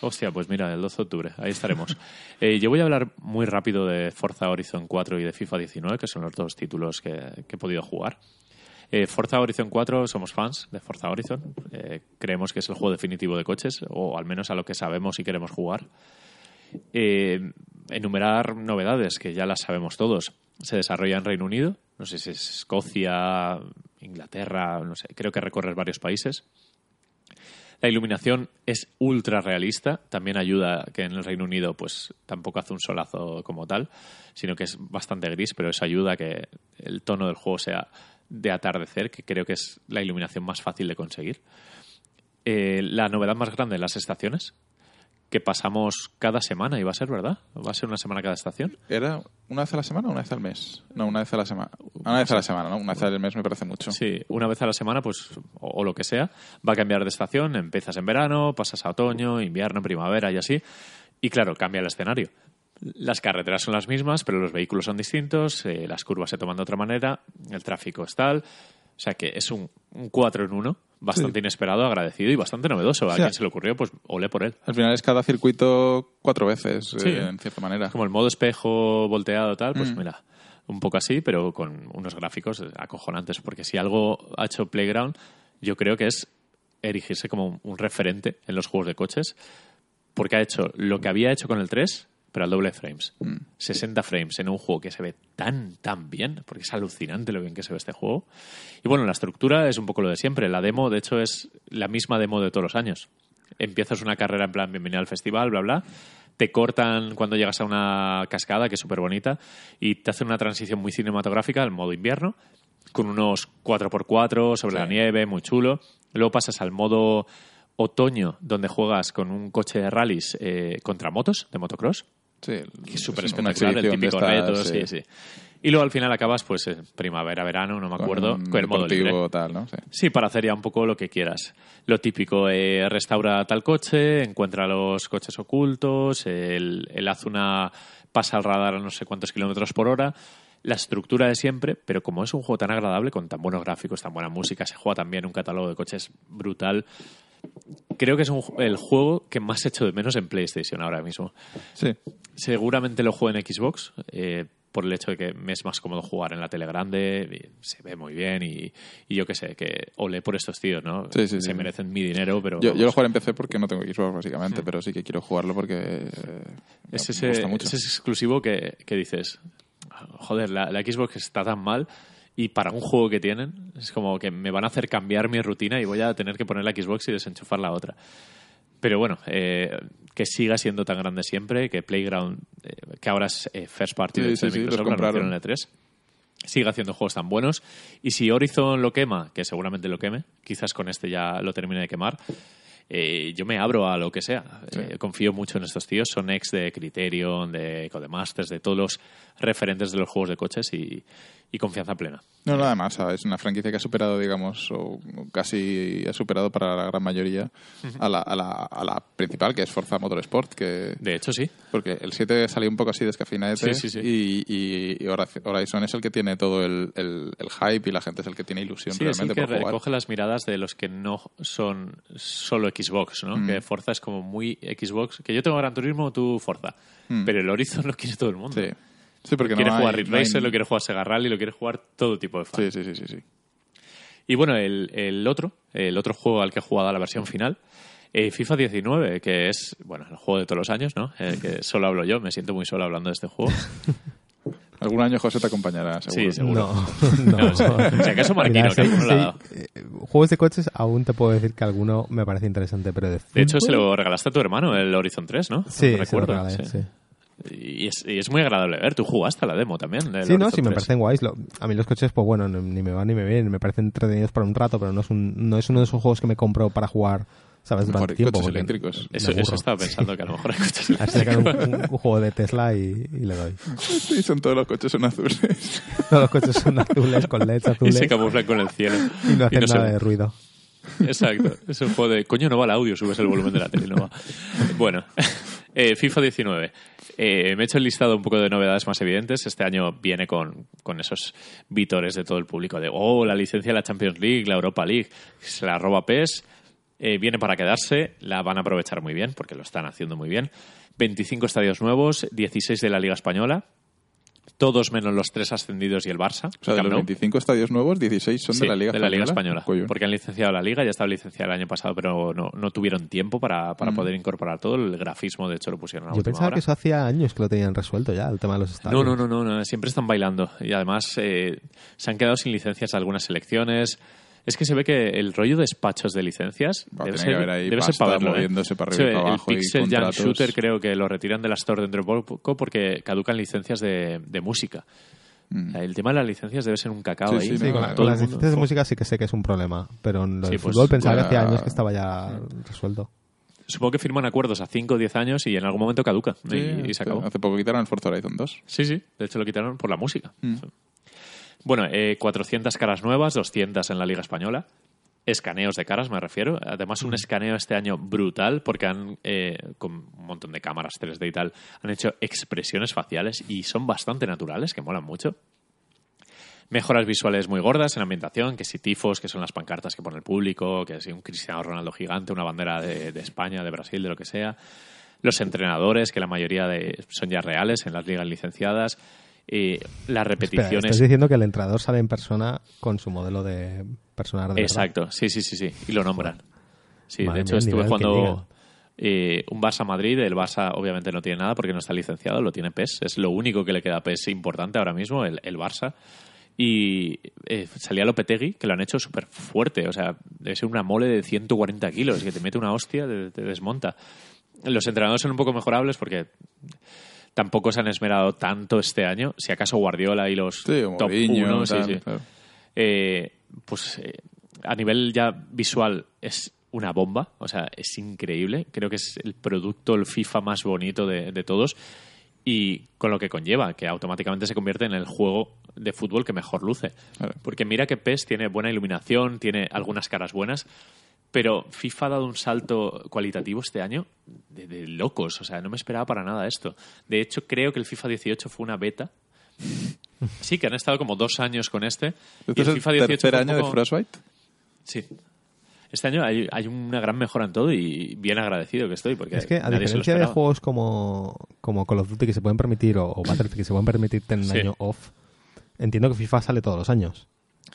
Hostia, pues mira, el 12 de octubre, ahí estaremos. Eh, yo voy a hablar muy rápido de Forza Horizon 4 y de FIFA 19, que son los dos títulos que, que he podido jugar. Eh, Forza Horizon 4 somos fans de Forza Horizon. Eh, creemos que es el juego definitivo de coches, o al menos a lo que sabemos y queremos jugar. Enumerar novedades que ya las sabemos todos. Se desarrolla en Reino Unido, no sé si es Escocia, Inglaterra, no sé, creo que recorres varios países. La iluminación es ultra realista, también ayuda que en el Reino Unido pues tampoco hace un solazo como tal, sino que es bastante gris, pero eso ayuda a que el tono del juego sea de atardecer, que creo que es la iluminación más fácil de conseguir. Eh, la novedad más grande, las estaciones, que pasamos cada semana, iba a ser, ¿verdad? ¿Va a ser una semana cada estación? ¿Era una vez a la semana o una vez al mes? No, una vez a la semana. Una vez a la semana, ¿no? Una vez al mes me parece mucho. Sí, una vez a la semana, pues, o, o lo que sea, va a cambiar de estación, empiezas en verano, pasas a otoño, invierno, primavera y así. Y claro, cambia el escenario. Las carreteras son las mismas, pero los vehículos son distintos, eh, las curvas se toman de otra manera, el tráfico es tal. O sea que es un, un 4 en 1, bastante inesperado, agradecido y bastante novedoso. A sea, quien se le ocurrió, pues ole por él. Al final es cada circuito cuatro veces, Sí. eh, en cierta manera. Como el modo espejo volteado tal, pues Mm. mira, un poco así, pero con unos gráficos acojonantes. Porque si algo ha hecho Playground, yo creo que es erigirse como un referente en los juegos de coches, porque ha hecho lo que había hecho con el 3, pero al doble de frames. Mm. 60 frames en un juego que se ve tan, tan bien, porque es alucinante lo bien que se ve este juego. Y bueno, la estructura es un poco lo de siempre. La demo, de hecho, es la misma demo de todos los años. Empiezas una carrera en plan bienvenido al festival, bla, bla. Te cortan cuando llegas a una cascada, que es súper bonita, y te hacen una transición muy cinematográfica al modo invierno, con unos 4x4 sobre Sí. la nieve, muy chulo. Luego pasas al modo otoño, donde juegas con un coche de rallies eh, contra motos, de motocross Sí, que es súper una espectacular, el típico estas, reto, eh, sí, sí. Y luego al final acabas, pues, en primavera, verano, no me acuerdo, un con, el modo libre. tal, ¿no? Sí. Sí, para hacer ya un poco lo que quieras. Lo típico, eh, restaura tal coche, encuentra los coches ocultos, el, el haz una pasa al radar a no sé cuántos kilómetros por hora. La estructura de siempre, pero como es un juego tan agradable, con tan buenos gráficos, tan buena música, se juega también un catálogo de coches brutal. Creo que es un el juego que más echo de menos en PlayStation ahora mismo. Sí. Seguramente lo juego en Xbox, eh, por el hecho de que me es más cómodo jugar en la tele grande, se ve muy bien y, y yo qué sé, que olé por estos tíos, ¿no? Sí, sí, se sí. merecen mi dinero, pero... Yo, yo lo jugaré en PC porque no tengo Xbox, básicamente, pero sí que quiero jugarlo porque eh, me es ese, gusta mucho. ese exclusivo que, que dices, joder, la, la Xbox está tan mal y para un juego que tienen es como que me van a hacer cambiar mi rutina y voy a tener que poner la Xbox y desenchufar la otra. Pero bueno, eh, que siga siendo tan grande siempre, que Playground, eh, que ahora es eh, First Party Sí, de sí, sí, Microsoft, compraron. en el E3, siga haciendo juegos tan buenos. Y si Horizon lo quema, que seguramente lo queme, quizás con este ya lo termine de quemar, eh, yo me abro a lo que sea. Eh, confío mucho en estos tíos. Son ex de Criterion, de Codemasters, de todos los referentes de los juegos de coches y, y confianza plena. No, nada más. Es una franquicia que ha superado, digamos, o casi ha superado para la gran mayoría a, la, a, la, a la principal, que es Forza Motorsport, que... De hecho, sí. Porque el 7 salió un poco así descafinadete Sí, sí, sí. y, y, Horizon es el que tiene todo el, el, el hype y la gente es el que tiene ilusión Sí, es el realmente que por jugar. recoge las miradas de los que no son solo Xbox, ¿no? Mm. Que Forza es como muy Xbox. Que yo tengo Gran Turismo, tú Forza. Mm. Pero el Horizon lo quiere todo el mundo. Sí. Sí, porque quiere no jugar hay- Ridge no hay- Racer, lo quiere jugar Sega Rally, lo quiere jugar todo tipo de fans. Sí, sí, sí, sí, sí. Y bueno, el, el otro, el otro juego al que he jugado a la versión final, eh, FIFA 19, que es, bueno, el juego de todos los años, ¿no? Eh, que solo hablo yo, me siento muy solo hablando de este juego. Al Algún año José te acompañará, seguro. Sí, seguro. No, no. No, o sea, si acaso Marquino, que le ha sí, eh, juegos de coches aún te puedo decir que alguno me parece interesante, pero de De hecho, se lo regalaste a tu hermano, el Horizon 3, ¿no? Sí, se lo Recuerdo, regalé, sí. sí. Y es, y es muy agradable ver. Tú jugaste a la demo también. del Sí, no, sí, me 3. parecen guays. Lo- a mí los coches, pues bueno, ni ni me van ni me vienen. Me parecen entretenidos para un rato, pero no es, un, no es uno de esos juegos que me compro para jugar, ¿sabes? Mejor Durante tiempo. coches eléctricos. Eso, me eso estaba pensando que a lo mejor hay coches si sacan un, un- un juego de Tesla y, y le doy. Sí, son todos los coches son azules. Todos los coches son azules, con LEDs y azules. se camuflan con el cielo. Y no hacen no se nada ve. de ruido. Exacto. Es un juego de coño, no va el audio, subes el volumen de la tele, no va. Bueno, eh, FIFA 19. Eh, me he hecho el listado un poco de novedades más evidentes. Este año viene con, con esos vítores de todo el público de, oh, la licencia de la Champions League, la Europa League, se la roba PES. Eh, viene para quedarse, la van a aprovechar muy bien, porque lo están haciendo muy bien. 25 estadios nuevos, 16 de la Liga Española, todos menos los tres ascendidos y el Barça. O sea, de los Nou. 25 estadios nuevos, 16 son Sí, de la Liga de la Liga Española. Española. Porque han licenciado la Liga, ya estaba licenciada el año pasado, pero no, no tuvieron tiempo para, para Mm. poder incorporar todo. El grafismo, de hecho, lo pusieron a Yo pensaba hora. que eso hacía años que lo tenían resuelto ya, el tema de los estadios. No, no, no, no, no, siempre están bailando. Y además eh, se han quedado sin licencias algunas selecciones. Es que se ve que el rollo de despachos de licencias Va, debe ser, ahí debe ser pasta para verlo. ¿eh? moviéndose para arriba y Sí, para abajo y El Pixel Junk contratos. Shooter creo que lo retiran de la Store dentro de poco porque caducan licencias de, de música. Mm. El tema de las licencias debe ser un cacao Sí, ahí. sí, Sí, con, la- las mundo- licencias de música sí que sé que es un problema, pero en lo del pues, fútbol pensaba que hacía años que estaba ya resuelto. Supongo que firman acuerdos a 5 o 10 años y en algún momento caduca. y- Sí, y, se acabó. Hace poco quitaron el Forza Horizon 2. Sí, sí. De hecho, lo quitaron por la música. Mm. Bueno, eh, 400 caras nuevas, 200 en la Liga Española. Escaneos de caras, me refiero. Además, un escaneo este año brutal porque han, eh, con un montón de cámaras 3D y tal, han hecho expresiones faciales y son bastante naturales, que molan mucho. Mejoras visuales muy gordas en ambientación, que si tifos, que son las pancartas que pone el público, que si un Cristiano Ronaldo gigante, una bandera de, de España, de Brasil, de lo que sea. Los entrenadores, que la mayoría de, son ya reales en las ligas licenciadas. Eh, las Espera, repeticiones. estás diciendo que el entrenador sale en persona con su modelo de personal de verdad? Exacto, sí, sí, sí, sí. Y lo nombran. Sí, Madre de hecho estuve jugando eh, un Barça-Madrid. El Barça obviamente no tiene nada porque no está licenciado, lo tiene PES. Es lo único que le queda a PES importante ahora mismo, el, el Barça. Y eh, salía Lopetegui, que lo han hecho súper fuerte. O sea, debe ser una mole de 140 kilos, que te mete una hostia, te, te desmonta. Los entrenadores son un poco mejorables porque tampoco se han esmerado tanto este año. Si acaso Guardiola y los Sí, top Mourinho, 1, sí, sí. claro. Eh, pues eh, a nivel ya visual es una bomba, o sea, es increíble. Creo que es el producto, el FIFA más bonito de, de todos y con lo que conlleva, que automáticamente se convierte en el juego de fútbol que mejor luce. Claro. Porque mira que PES tiene buena iluminación, tiene algunas caras buenas, pero FIFA ha dado un salto cualitativo este año de, de locos, o sea, no me esperaba para nada esto. De hecho, creo que el FIFA 18 fue una beta. Sí, que han estado como dos años con este. y ¿Este es el FIFA 18 tercer año de poco- Frostbite? Sí. Este año hay, hay una gran mejora en todo y bien agradecido que estoy. Porque Es que a diferencia de juegos como, como Call of Duty que se pueden permitir o, o Battlefield que se pueden permitir tener un Sí. año off, entiendo que FIFA sale todos los años.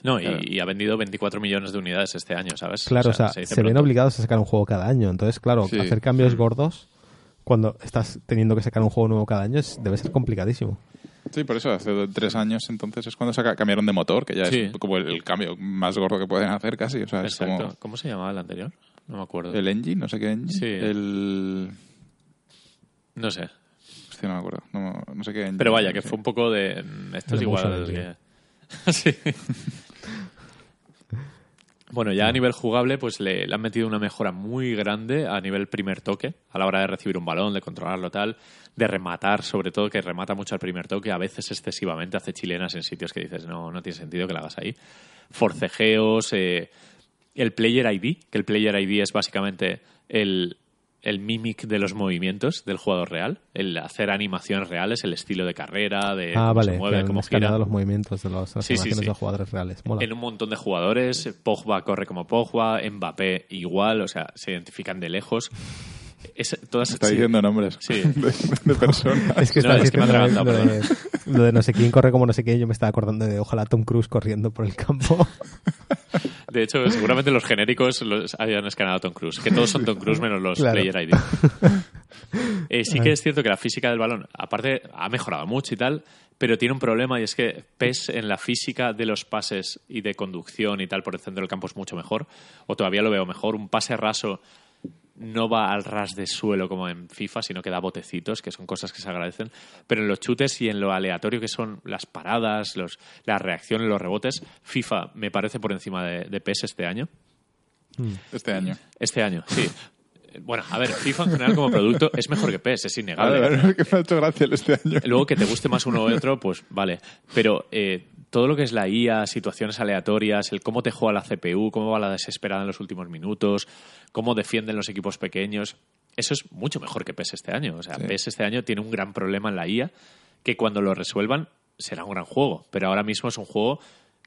No, y, Claro. y ha vendido 24 millones de unidades este año, ¿sabes? Claro, o sea, se ven obligados a sacar un juego cada año. Entonces, claro, Sí. hacer cambios gordos cuando estás teniendo que sacar un juego nuevo cada año es- debe ser complicadísimo. Sí, por eso, hace tres años entonces es cuando saca- cambiaron de motor, que ya Sí. es como el, el cambio más gordo que pueden hacer casi. O sea, es Exacto. como ¿Cómo se llamaba el anterior? No me acuerdo. el engine, no sé qué engine. Sí. El... No sé. Hostia, no me acuerdo. No, no sé qué engine. Pero vaya, que Sí. fue un poco de... mm, Esto es igual. sí. Bueno, ya a nivel jugable, pues le, le han metido una mejora muy grande a nivel primer toque, a la hora de recibir un balón, de controlarlo tal, de rematar, sobre todo, que remata mucho al primer toque, a veces excesivamente, hace chilenas en sitios que dices, no, no tiene sentido que la hagas ahí. Forcejeos, eh, el Player ID, que el Player ID es básicamente el, el mimic de los movimientos del jugador real, el hacer animaciones reales, el estilo de carrera, de ah, cómo vale, se que mueve, cómo gira. los movimientos de los, las Sí, sí, animaciones sí. de jugadores reales. Mola. En un montón de jugadores, Pogba corre como Pogba, Mbappé igual, o sea, se identifican de lejos. Es, todas, Está sí. diciendo nombres Sí. de, de personas. Es que No, estás es que me he diciendo atragantado, lo, de, lo de no sé quién corre como no sé quién. Yo me estaba acordando de ojalá Tom Cruise corriendo por el campo. De hecho, seguramente los genéricos los hayan escaneado a Tom Cruise, que todos son Tom Cruise menos los Claro. Player ID. Eh, sí que es cierto que la física del balón, aparte, ha mejorado mucho y tal, pero tiene un problema y es que PES en la física de los pases y de conducción y tal por el centro del campo es mucho mejor, o todavía lo veo mejor. Un pase raso no va al ras de suelo como en FIFA, sino que da botecitos, que son cosas que se agradecen. Pero en los chutes y en lo aleatorio que son las paradas, los, las reacciones, los rebotes, FIFA me parece por encima de, de PES este año. Este año. Este año, sí. Bueno, a ver, FIFA en general como producto es mejor que PES, es A innegable. ver, que me ha hecho gracia este año. Luego que te guste más uno u otro, pues vale. Pero eh, todo lo que es la IA, situaciones aleatorias, el cómo te juega la CPU, cómo va la desesperada en los últimos minutos, cómo defienden los equipos pequeños, eso es mucho mejor que PES este año. O sea, Sí. PES este año tiene un gran problema en la IA que cuando lo resuelvan será un gran juego. Pero ahora mismo es un juego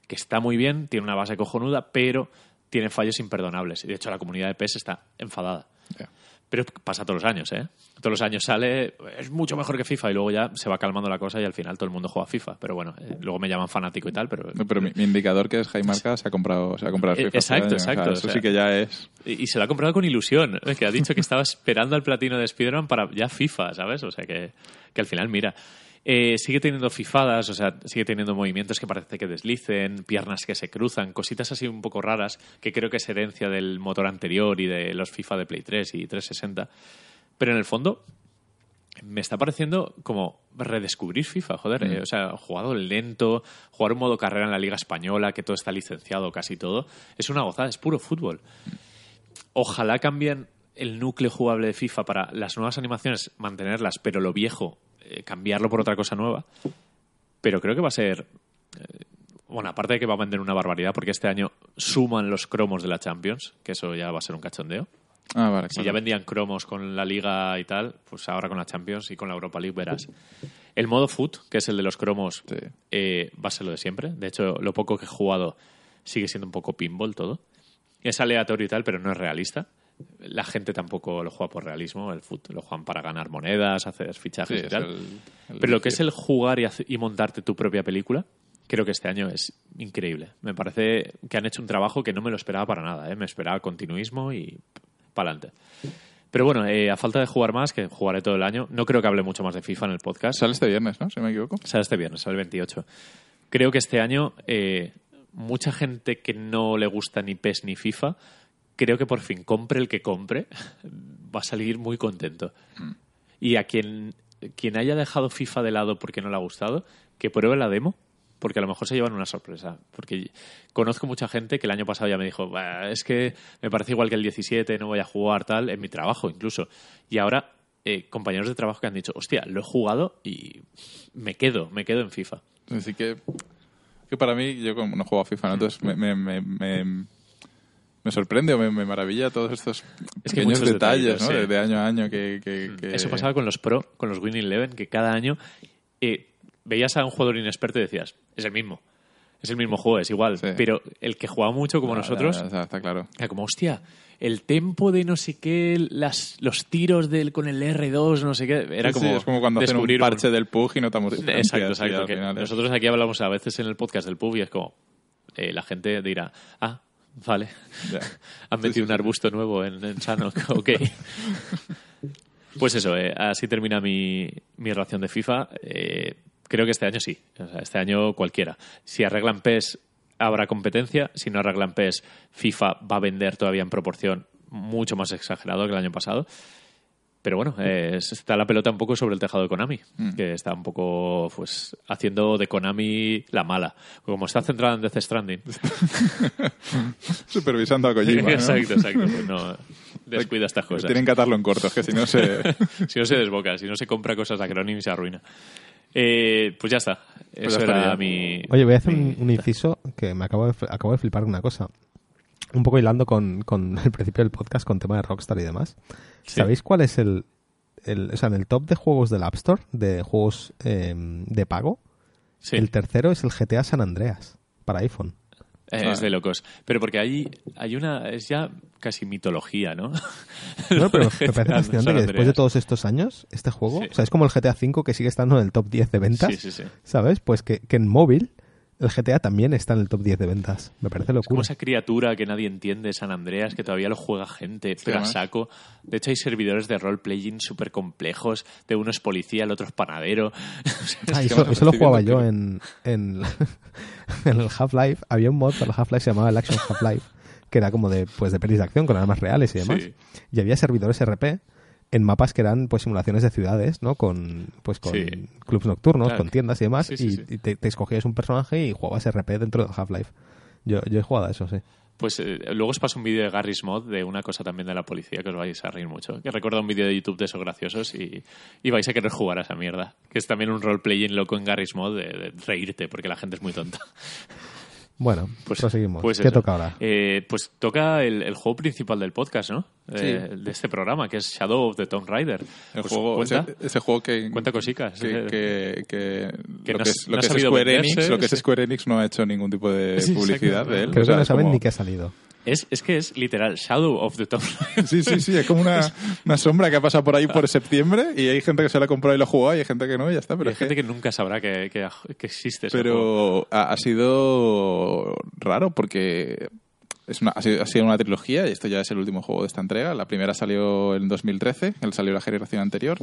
que está muy bien, tiene una base cojonuda, pero tiene fallos imperdonables. Y de hecho la comunidad de PES está enfadada. Ya. Pero pasa todos los años, ¿eh? Todos los años sale, es mucho mejor que FIFA y luego ya se va calmando la cosa y al final todo el mundo juega FIFA. Pero bueno, eh, luego me llaman fanático y tal, pero... No, pero mi, mi indicador que es Jaimarca se ha comprado, se ha comprado Eh, FIFA este exacto, año. O sea, exacto, eso o sí que ya es. Y, y se lo ha comprado con ilusión, ¿eh? que ha dicho que estaba esperando al platino de Spider-Man para ya FIFA, ¿sabes? O sea que, que al final, mira, eh, sigue teniendo fifadas, o sea, sigue teniendo movimientos que parece que deslicen, piernas que se cruzan, cositas así un poco raras, que creo que es herencia del motor anterior y de los FIFA de Play 3 y 360. Pero en el fondo, me está pareciendo como redescubrir FIFA, joder. eh, o sea, jugado lento, jugar un modo carrera en la Liga Española, que todo está licenciado, casi todo. Es una gozada, es puro fútbol. Ojalá cambien el núcleo jugable de FIFA para las nuevas animaciones, mantenerlas, pero lo viejo, eh, cambiarlo por otra cosa nueva. Pero creo que va a ser. eh, bueno, aparte de que va a vender una barbaridad, porque este año suman los cromos de la Champions, que eso ya va a ser un cachondeo. Ah, vale. Si claro. ya vendían cromos con la Liga y tal, pues ahora con la Champions y con la Europa League verás. El modo foot, que es el de los cromos, Sí. eh, va a ser lo de siempre. De hecho, lo poco que he jugado sigue siendo un poco pinball todo. Es aleatorio y tal, pero no es realista. La gente tampoco lo juega por realismo, el foot lo juegan para ganar monedas, hacer Sí, fichajes y tal. el- el Pero lo que es el jugar y, montarte tu propia película, creo que este año es increíble. Me parece que han hecho un trabajo que no me lo esperaba para nada. ¿eh? Me esperaba continuismo y para adelante. Pero bueno, eh, a falta de jugar más, que jugaré todo el año, no creo que hable mucho más de FIFA en el podcast. Sale este viernes, ¿no? Si me equivoco. Sale este viernes, sale el 28. Creo que este año eh, mucha gente que no le gusta ni PES ni FIFA, creo que por fin compre el que compre, va a salir muy contento. Y a quien, quien haya dejado FIFA de lado porque no le ha gustado, que pruebe la demo, porque a lo mejor se llevan una sorpresa. Porque conozco mucha gente que el año pasado ya me dijo, "Bah, es que me parece igual que el 17, no voy a jugar tal, en mi trabajo incluso. Y ahora, eh, compañeros de trabajo que han dicho, hostia, lo he jugado y me quedo, me quedo en FIFA. Así que, que para mí, yo como no juego a FIFA, ¿no? entonces me, me, me, me- sorprende o me, me maravilla todos estos Es que muchos detalles, ¿no? sí. De, año a año que... que- que- Eso pasaba con los pro, con los Winning Eleven, que cada año eh, veías a un jugador inexperto y decías, es el mismo. Es el mismo juego, es igual. Sí. Pero el que jugaba mucho como nosotros, está claro. era como, hostia, el tempo de no sé qué, las, los tiros del, con el R2, no sé qué. Era Sí, como, sí, es como cuando hacen un parche del PUG y notamos Exacto, exacto. que nosotros aquí hablamos a veces en el podcast del pub y es como, eh, la gente dirá, ah, vale, han metido sí, un arbusto nuevo en, en Sano, ok. Pues eso, eh, así termina mi, mi ración de FIFA. Eh, creo que este año sí, o sea, este año cualquiera. Si arreglan PES, habrá competencia. Si no arreglan PES, FIFA va a vender todavía en proporción mucho más exagerado que el año pasado. Pero bueno, eh, está la pelota un poco sobre el tejado de Konami, que está un poco pues haciendo de Konami la mala. Como está centrada en Death Stranding. Supervisando a Kojima, ¿no? exacto, exacto. Pues no descuida estas cosas. Tienen que atarlo en corto, es que si no se... si no se desboca, si no se compra cosas de Acronym se arruina. Eh, pues ya está. Pues Eso ya estaría. era mi. Oye, voy a hacer un, un inciso que me acabo de, acabo de flipar una cosa. Un poco hilando con, con el principio del podcast con tema de Rockstar y demás. Sí. ¿Sabéis cuál es el, el- O sea, en el top de juegos del App Store, de juegos eh, de pago, Sí, el tercero es el GTA San Andreas para iPhone. eh, es de locos. Pero porque hay, hay una. Es ya casi mitología, ¿no? No, pero me parece fascinante que después de todos estos años, este juego, Sí. o sea, es como el GTA V que sigue estando en el top 10 de ventas, Sí, sí, sí. ¿sabes? Pues que, que en móvil el GTA también está en el top 10 de ventas. Me parece Es como locura. esa criatura que nadie entiende, San Andreas, que todavía lo juega gente, pero a saco. De hecho, hay servidores de role-playing súper complejos. De uno es policía, el otro es panadero. Ah, es eso, lo jugaba yo en, en, en el Half-Life. Había un mod para el Half-Life, se llamaba el Action Half-Life, que era como de, pues, de pelis de acción con armas reales y demás. Sí. Y había servidores RP en mapas que eran pues simulaciones de ciudades, ¿no? Con pues con Sí. clubs nocturnos, Claro. con tiendas y demás, Sí, sí, y, te, te escogías un personaje y jugabas RP dentro del Half-Life. Yo, yo he jugado a eso, sí. Pues eh, luego os paso un vídeo de Garry's Mod de una cosa también de la policía que os vais a reír mucho. Que recuerdo un vídeo de YouTube de esos graciosos y, y vais a querer jugar a esa mierda. Que es también un role-playing loco en Garry's Mod de, de reírte porque la gente es muy tonta. Bueno, pues proseguimos. pues ¿Qué eso. toca ahora? Eh, pues toca el, el juego principal del podcast, ¿no? Eh, de este programa, que es Shadow of the Tomb Raider. El Pues juego, cuenta. ese, ese juego que. Cuenta cosicas. Que, que, que Que lo no que es, lo que Square Enix, lo que es sí. Square Enix no ha hecho ningún tipo de Sí, publicidad de él. Creo O sea, que no saben como- ni qué ha salido. Es, es que es literal Shadow of the Tomb Raider. Sí, sí, sí, es como una, una sombra que ha pasado por ahí por septiembre y hay gente que se la ha comprado y lo ha jugado y hay gente que no y ya está. Pero hay es gente que nunca sabrá que, que, que existe. Pero ha, ha sido raro porque es una, ha, sido, ha sido una trilogía y esto ya es el último juego de esta entrega. La primera salió en 2013, él salió la generación anterior.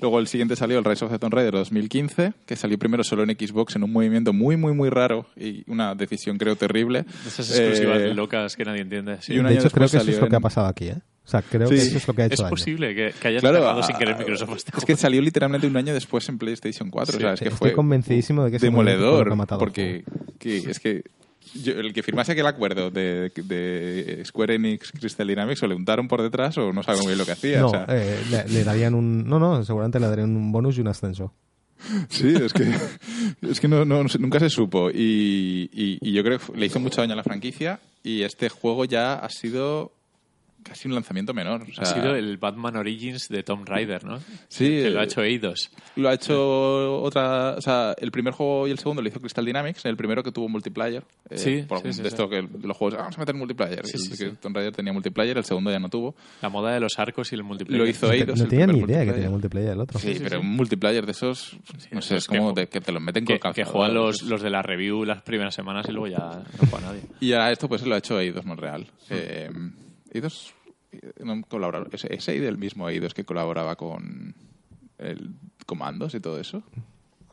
Luego el siguiente salió el Rise of the Tomb Raider 2015, que salió primero solo en Xbox en un movimiento muy, muy, muy raro y una decisión creo terrible. Esas exclusivas Eh, locas que nadie entiende. sí. y un de año hecho, creo que eso es lo que ha en- pasado aquí, ¿eh? O sea, creo Sí. que eso es lo que ha hecho Es daño. posible que, que haya Claro, a- sin querer Microsoft este es que salió literalmente un año después en PlayStation 4. Sí, o sea, es que estoy fue convencidísimo de que demoledor. porque que- es que yo- el que firmase aquel acuerdo de, de Square Enix Crystal Dynamics o le untaron por detrás o no sabe muy bien lo que hacía. No, o sea, eh, le, le darían un... No, no, seguramente le darían un bonus y un ascenso. Sí, es que, es que no, no- nunca se supo. Y, y- y yo creo que le hizo mucho daño a la franquicia. Y este juego ya ha sido casi un lanzamiento menor. O sea, ha sido el Batman Origins de Tomb Raider, ¿no? Sí, Que lo ha eh, hecho Eidos. Lo ha hecho otra. O sea, el primer juego y el segundo lo hizo Crystal Dynamics, el primero que tuvo multiplayer. eh, Sí, por- sí, sí, de sí. esto que los juegos, "Ah, vamos a meter multiplayer. Sí, el sí. que Tomb Raider tenía multiplayer, el segundo ya no tuvo. La moda de los arcos y el multiplayer. Lo hizo No, te- Eidos. no tenía ni idea que tenía multiplayer el otro. Sí, sí, pero sí. un multiplayer de esos, no sé, es como que- de que te los meten con Que, que calzador. juegan los, los de la review las primeras semanas y luego ya no juega nadie. Y ahora esto pues lo ha hecho Eidos Montreal. Eh, Eidos no colabora- es, es Eidos el mismo Eidos que colaboraba con el comandos y todo eso.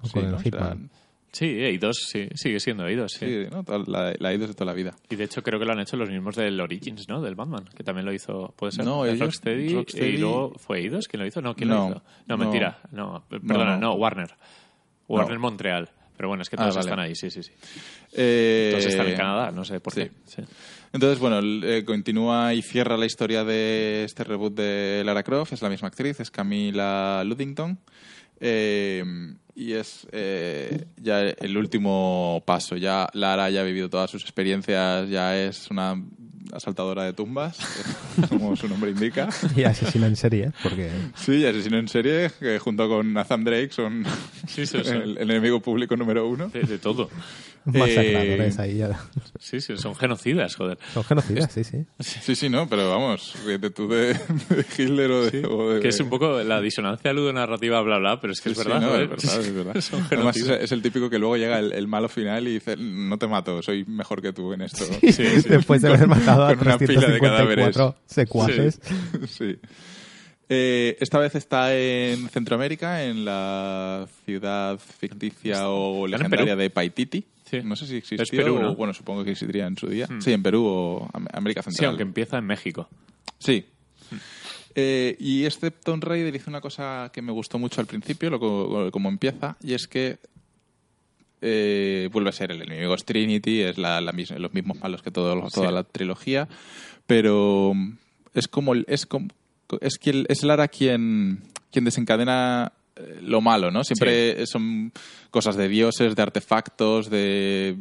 O con Sí, Eidos, sí, sigue siendo Eidos, sí. Sí, La, la Eidos de toda la vida. Y de hecho creo que lo han hecho los mismos del Origins, ¿no? Del Batman, que también lo hizo, ¿puede ser? No, El ellos- Rocksteady, Rocksteady- y luego fue Eidos quien lo hizo, no, ¿quién No, lo hizo? No, no. mentira, no, perdona, no, no. Warner. Warner No. Montreal. Pero bueno, es que Ah, todos vale. están ahí, sí, sí, sí. Eh, Todos están en Canadá, no sé por sí. qué. Sí. Entonces, bueno, el- eh, continúa y cierra la historia de este reboot de Lara Croft. Es la misma actriz, es Camila Luddington. Eh, y es eh, ya el último paso. Ya Lara ya ha vivido todas sus experiencias, ya es una asaltadora de tumbas, como su nombre indica. Y asesina en serie, porque Sí, y asesino en serie, que junto con Nathan Drake son Sí, sí, sí. el, el enemigo público número uno. De, de todo. masacradores ahí. ya. Sí, sí, son genocidas, joder. Son genocidas, sí, sí. Sí, sí, no, pero vamos, ríete tú de, de Hitler o de, o de- Que es un poco la disonancia ludonarrativa, bla, bla, pero es que es Sí, verdad, no, joder. es verdad, es verdad. Son Además, es, es el típico que luego llega el, el malo final y dice, no te mato, soy mejor que tú en esto. Sí, sí. Después de haber matado a con una pila de 354 secuaces. sí. Eh, esta vez está en Centroamérica, en la ciudad ficticia o en legendaria de Paititi. Sí. No sé si existió Es Perú, ¿no? o, bueno, supongo que existiría en su día. Sí, en Perú o Am- América Sí, Central. aunque empieza en México. Sí. Eh, y este Tomb Raider hizo una cosa que me gustó mucho al principio, lo, co- como empieza, y es que eh, vuelve a ser el enemigo es Trinity, es la, la mis- los mismos malos que toda Sí. la trilogía, pero es como es como es quien es Lara quien quien desencadena lo malo, ¿no? Siempre son cosas de dioses, de artefactos, de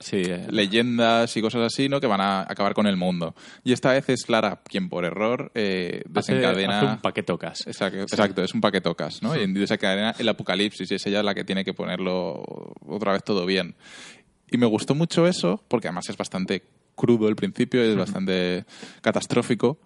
Sí, eh, leyendas y cosas así, ¿no? Que van a acabar con el mundo. Y esta vez es Lara quien por error eh, hace, desencadena... hace un paquetocas. Exacto, exacto, es un paquetocas, ¿no? Y desencadena el apocalipsis y es ella la que tiene que ponerlo otra vez todo bien. Y me gustó mucho eso, porque además es bastante crudo el principio, es bastante catastrófico,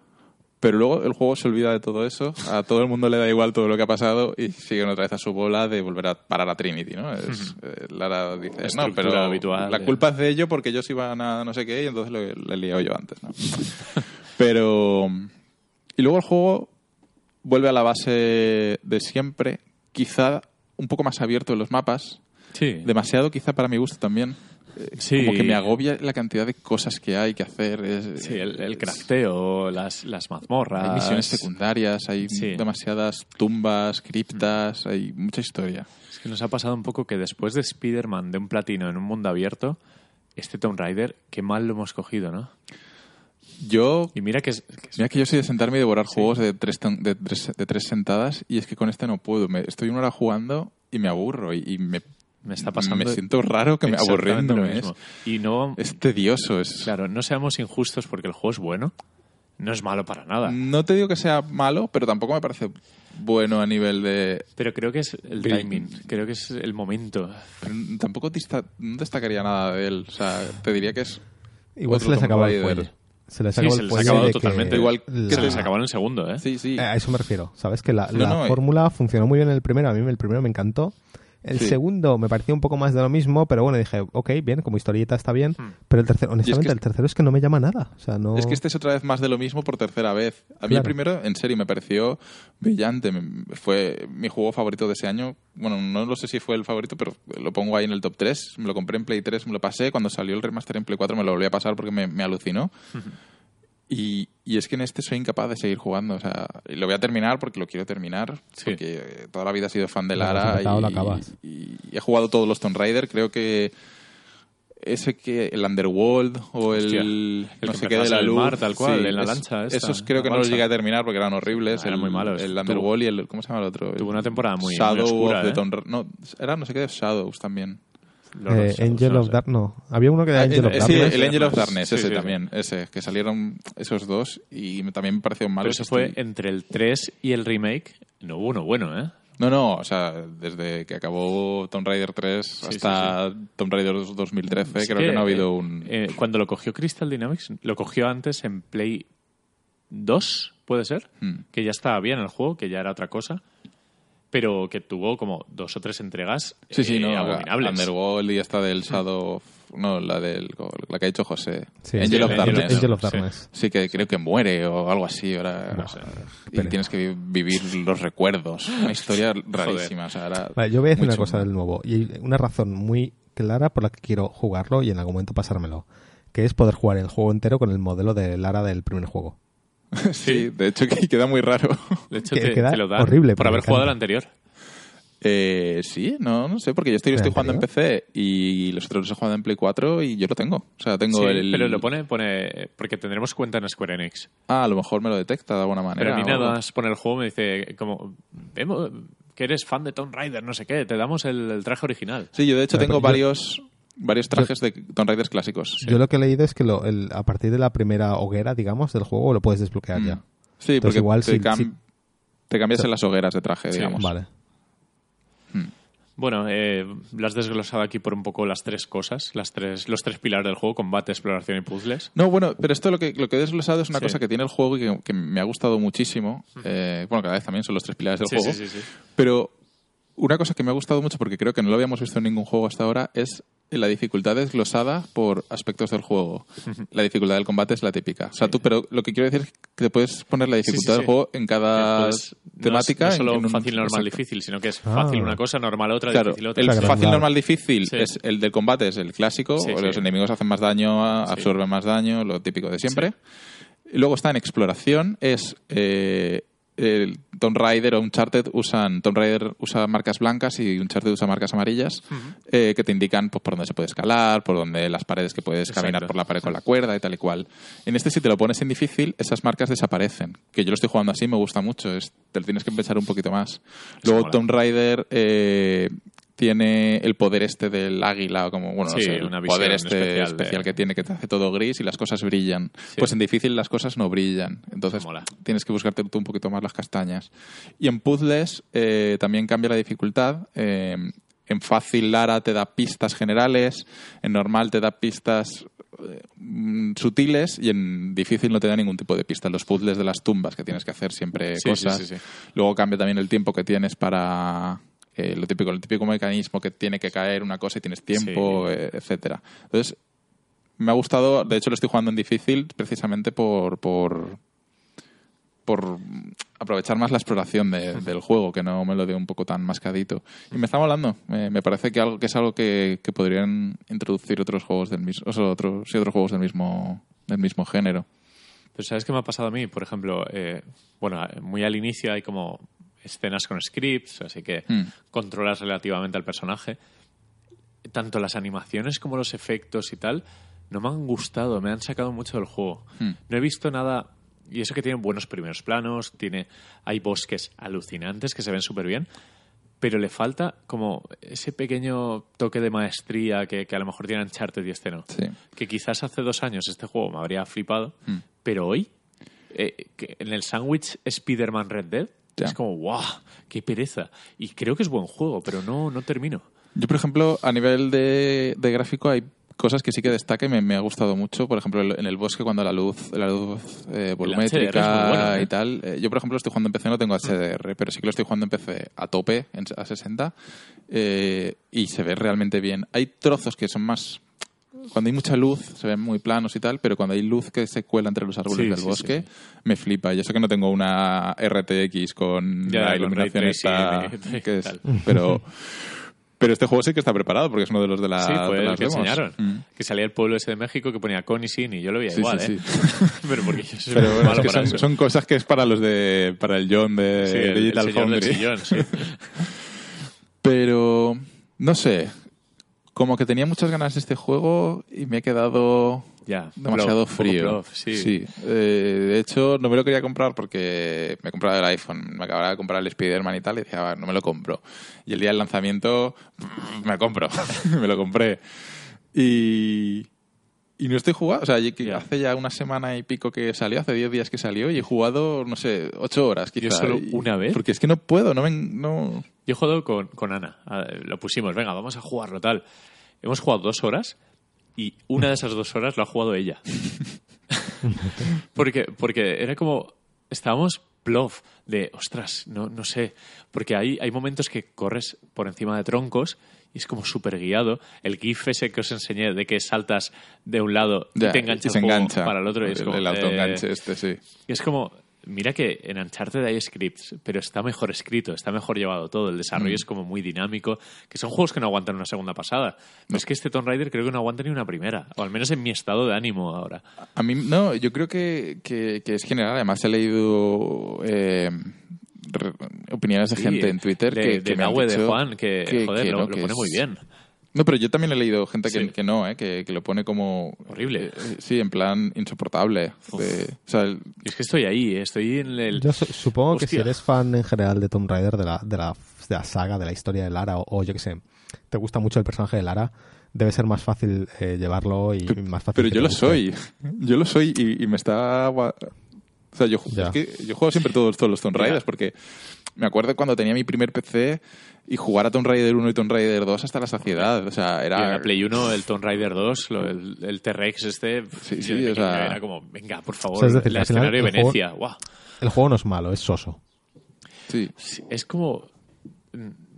Pero luego el juego se olvida de todo eso, a todo el mundo le da igual todo lo que ha pasado y siguen otra vez a su bola de volver a parar a Trinity, ¿no? Es, eh, Lara dice, no, pero habitual la culpa es de ellos porque ellos iban a no sé qué y entonces lo, lo he liado yo antes, ¿no? pero... Y luego el juego vuelve a la base de siempre, quizá un poco más abierto en los mapas, Sí. demasiado quizá para mi gusto también. Sí. Como que me agobia la cantidad de cosas que hay que hacer. Es, Sí, el, el crafteo, las, las mazmorras. Hay misiones secundarias, hay Sí. demasiadas tumbas, criptas, hay mucha historia. Es que nos ha pasado un poco que después de Spider-Man de un platino en un mundo abierto, este Tomb Raider, qué mal lo hemos cogido, ¿no? Yo, Y mira que es... que es- mira que yo soy de sentarme y devorar juegos de tres, ton- de, tres, de tres sentadas y es que con este no puedo. Me, estoy una hora jugando y me aburro y, y me, me está pasando... me siento raro que me aburriéndome. mismo. Es, Y no... es tedioso. Es, Claro, no seamos injustos porque el juego es bueno. No es malo para nada. No te digo que sea malo, pero tampoco me parece bueno a nivel de... Pero creo que es el Bil- timing. Creo que es el momento. pero tampoco dista- no destacaría nada de él. O sea, te diría que es... Igual se les acaba el fuelle. Se les Sí, acabó se el les ha fuelle acabado de que totalmente. Igual que la- Se les acabó en el segundo, ¿eh? Sí, sí. Eh, A eso me refiero. Sabes que la, No, la no, eh. fórmula funcionó muy bien en el primero. A mí el primero me encantó. El Sí. segundo me pareció un poco más de lo mismo, pero bueno, dije, ok, bien, como historieta está bien. Hmm. Pero el tercero, honestamente, que- el tercero es que no me llama nada. O sea, no... Es que este es otra vez más de lo mismo por tercera vez. A mí Claro. el primero, en serio, me pareció brillante. Fue mi juego favorito de ese año. Bueno, no lo sé si fue el favorito, pero lo pongo ahí en el top 3. Me lo compré en Play 3, me lo pasé. Cuando salió el remaster en Play 4 me lo volví a pasar porque me, me alucinó. Y, y es que en este soy incapaz de seguir jugando. O sea, y lo voy a terminar porque lo quiero terminar. Sí. Porque toda la vida he sido fan de Lo has Lara. y, lo acabas. y- y he jugado todos los Tomb Raider. Creo que ese que el Underworld o el, Hostia, el no que sé qué de la luz mar, tal cual, en la lancha esta, esos creo la que no los llegué a terminar porque eran horribles Ah, eran el, muy malos. el Tuvo- Underworld y el cómo se llama el otro Tuvo una temporada muy, muy Shadow oscura, of the ¿eh? Tomb no era no sé qué de Shadows también Eh, Angel of sé. Dark, no. Había uno que era Ah, Angel eh, of sí, Darkness. el Angel of Darkness Sí, ese sí, sí. también ese que salieron esos dos y me- también me parecieron Pero malos eso fue entre el 3 y el remake. No hubo uno bueno, ¿eh? no no o sea desde que acabó Tomb Raider 3 hasta Tomb Raider 2013 Sí creo que, no ha habido eh, un eh, cuando lo cogió Crystal Dynamics, lo cogió antes en Play 2, ¿puede ser? Hmm. Que ya estaba bien el juego, que ya era otra cosa. Pero que tuvo como dos o tres entregas Sí, sí, eh, no, abominables. Underworld y esta del Shadow of- no, la del la que ha dicho José. Sí, Angel sí, of Angel- Darkness. Angel of Sí. Darkness. Sí, que creo que muere o algo así. Ahora, No sé. y Pero- tienes que vivir los recuerdos. Una historia rarísima. O sea, era Vale, yo voy a decir una chungo. cosa del nuevo. Y hay una razón muy clara por la que quiero jugarlo y en algún momento pasármelo. Que es poder jugar el juego entero con el modelo de Lara del primer juego. Sí, de hecho que queda muy raro. De hecho, Que te, queda te lo dan horrible, por haber jugado el anterior. Eh, sí, no, no sé, porque yo estoy, ¿El estoy jugando en? PC y los otros los he jugado en Play 4 y yo lo tengo. O sea, tengo Sí, el... pero lo pone, pone... Porque tendremos cuenta en Square Enix. Ah, a lo mejor me lo detecta de alguna manera. Pero a mí nada más pone el juego me dice como... Vemos que eres fan de Tomb Raider, no sé qué. Te damos el, el traje original. Sí, yo de hecho Pero tengo yo- varios, trajes de Tomb Raiders clásicos. Yo lo que he leído es que lo- el- a partir de la primera hoguera, digamos, del juego lo puedes desbloquear ya. Sí, Entonces, porque igual te, si- cam- si- te cambias en las hogueras de traje, Sí, digamos. Vale. Bueno, eh, lo has desglosado aquí por un poco las tres cosas, las tres, los tres pilares del juego, combate, exploración y puzzles. No, bueno, pero esto lo que, lo que he desglosado es una Sí. cosa que tiene el juego y que, que me ha gustado muchísimo. Eh, bueno, cada vez también son los tres pilares del Sí, juego. sí, sí, sí. Pero una cosa que me ha gustado mucho, porque creo que no lo habíamos visto en ningún juego hasta ahora, es la dificultad desglosada por aspectos del juego. La dificultad del combate es la típica. O sea, tú, pero lo que quiero decir es que te puedes poner la dificultad sí, del sí. juego en cada Después, no temática. es- No, solo en un- fácil, normal, exacto. difícil, sino que es Ah. fácil una cosa, normal otra, Claro, difícil otra. el Claro, fácil, claro. normal, difícil Sí. es el del combate, es el clásico, Sí, o sí. los enemigos hacen más daño, absorben más daño, lo típico de siempre. Y luego está en exploración, es eh, el Tomb Raider o Uncharted usan, Tomb Raider usa marcas blancas y Uncharted usa marcas amarillas eh, que te indican pues, por dónde se puede escalar, por dónde las paredes que puedes Exacto. caminar por la pared con la cuerda y tal y cual. En este si te lo pones en difícil, esas marcas desaparecen. Que yo lo estoy jugando así, me gusta mucho, es, te lo tienes que pensar un poquito más. Luego. Tomb Raider eh, tiene el poder este del águila, como, bueno, no sé, el una poder este especial especial, de- que tiene, que te hace todo gris y las cosas brillan. Pues en difícil las cosas no brillan. Entonces Mola. tienes que buscarte tú un poquito más las castañas. Y en puzzles eh, también cambia la dificultad. Eh, en fácil Lara te da pistas generales, en normal te da pistas mm, sutiles y en difícil no te da ningún tipo de pista. Los puzzles de las tumbas que tienes que hacer siempre sí, cosas. sí, sí. Luego cambia también el tiempo que tienes para eh, lo típico, el típico mecanismo que tiene que caer una cosa y tienes tiempo, Sí. eh, etcétera. Entonces, me ha gustado, de hecho lo estoy jugando en difícil precisamente por, por por aprovechar más la exploración de- del juego, que no me lo dé un poco tan mascadito. Y me está molando. Me, me parece que, algo, que es algo que, que podrían introducir otros juegos del mismo, o sea, otros, sí, otros juegos del mismo, del mismo género. Pero ¿sabes qué me ha pasado a mí? Por ejemplo, eh, bueno, muy al inicio hay como escenas con scripts, así que Hmm. controlas relativamente al personaje. Tanto las animaciones como los efectos y tal no me han gustado, me han sacado mucho del juego. Hmm. No he visto nada... Y eso que tiene buenos primeros planos, tiene hay bosques alucinantes que se ven súper bien, pero le falta como ese pequeño toque de maestría que, que a lo mejor tiene Uncharted y este no. Sí. Que quizás hace dos años este juego me habría flipado, Hmm. pero hoy, eh, que en el sándwich Spider-Man Red Dead, Es como, ¡guau! ¡Qué pereza! Y creo que es buen juego, pero no, no termino. Yo, por ejemplo, a nivel de, de gráfico hay cosas que sí que destaca y me, me ha gustado mucho. Por ejemplo, en el bosque cuando la luz, la luz eh, volumétrica bueno, ¿eh? y tal. Eh, yo, por ejemplo, estoy jugando en PC, no tengo HDR, pero sí que lo estoy jugando en PC a tope, en, a 60, eh, y se ve realmente bien. Hay trozos que son más... Cuando hay mucha luz se ven muy planos y tal, pero cuando hay luz que se cuela entre los árboles Sí, del sí, bosque, sí, me flipa. Yo sé que no tengo una RTX con Ya, la iluminación esta, que es- pero... Pero este juego sí que está preparado porque es uno de los de la sí, fue de las que demos. enseñaron. Mm. Que salía el pueblo ese de México que ponía con y sin, y yo lo veía Sí, igual, sí, ¿eh? sí. pero porque yo soy Pero bueno, malo es que para son, eso. son cosas que es para los de para el John de Sí, el- el Digital del Foundry. sillón, sí. Pero no sé, como que tenía muchas ganas de este juego y me he quedado Ya, demasiado frío. sí. eh, de hecho, no me lo quería comprar porque me compraba el iPhone. Me acababa de comprar el Spider-Man y tal y decía, "Ah, no me lo compro. Y el día del lanzamiento, me compro. me lo compré. Y, y no estoy jugando. O sea, hace ya una semana y pico que salió, hace 10 días que salió y he jugado, no sé, 8 horas quizás. solo una vez? Porque es que no puedo, no me... No... Yo he jugado con, con Ana. A- Lo pusimos, venga, vamos a jugarlo tal. Hemos jugado dos horas y una de esas dos horas lo ha jugado ella. porque, porque era como. Estábamos plof de, ostras, no, no sé. Porque hay, hay momentos que corres por encima de troncos y es como súper guiado. El GIF ese que os enseñé de que saltas de un lado Ya, y te engancha y el juego para el otro. Y es el, como, el eh, autoenganche este, sí. y es como, mira que en Uncharted hay scripts, pero está mejor escrito, está mejor llevado todo. El desarrollo Mm. es como muy dinámico, que son juegos que no aguantan una segunda pasada. Pero es que este Tomb Raider creo que no aguanta ni una primera, o al menos en mi estado de ánimo ahora. A mí, no, yo creo que, que, que es general. Además, he leído eh, opiniones de Sí, gente en Twitter de, que, de que me de Juan, que, joder, que lo, no, lo que pone muy bien. No, pero yo también he leído gente que, Sí. que no, eh, que, que lo pone como... Horrible. eh, sí, en plan insoportable. De- o sea, el- es que estoy ahí, estoy en el... Yo su- supongo que si eres fan en general de Tomb Raider, de la, de la, de la saga, de la historia de Lara, o, o yo que sé, te gusta mucho el personaje de Lara, debe ser más fácil eh, llevarlo y más fácil. pero yo lo soy. Yo lo soy y, y me está... gua- O sea, yo, es que yo juego siempre todos, todos los Tomb. Raiders porque me acuerdo cuando tenía mi primer PC y jugar a Tomb Raider 1 y Tomb Raider 2 hasta la saciedad. O sea, Y en era... la Play 1, el Tomb Raider 2, lo- el, el T-Rex este, Sí, sí, de o sea- era como, venga, por favor, O sea, es decir, el escenario de el juego- Venecia, guau. El juego no es malo, es soso. Sí, Es como.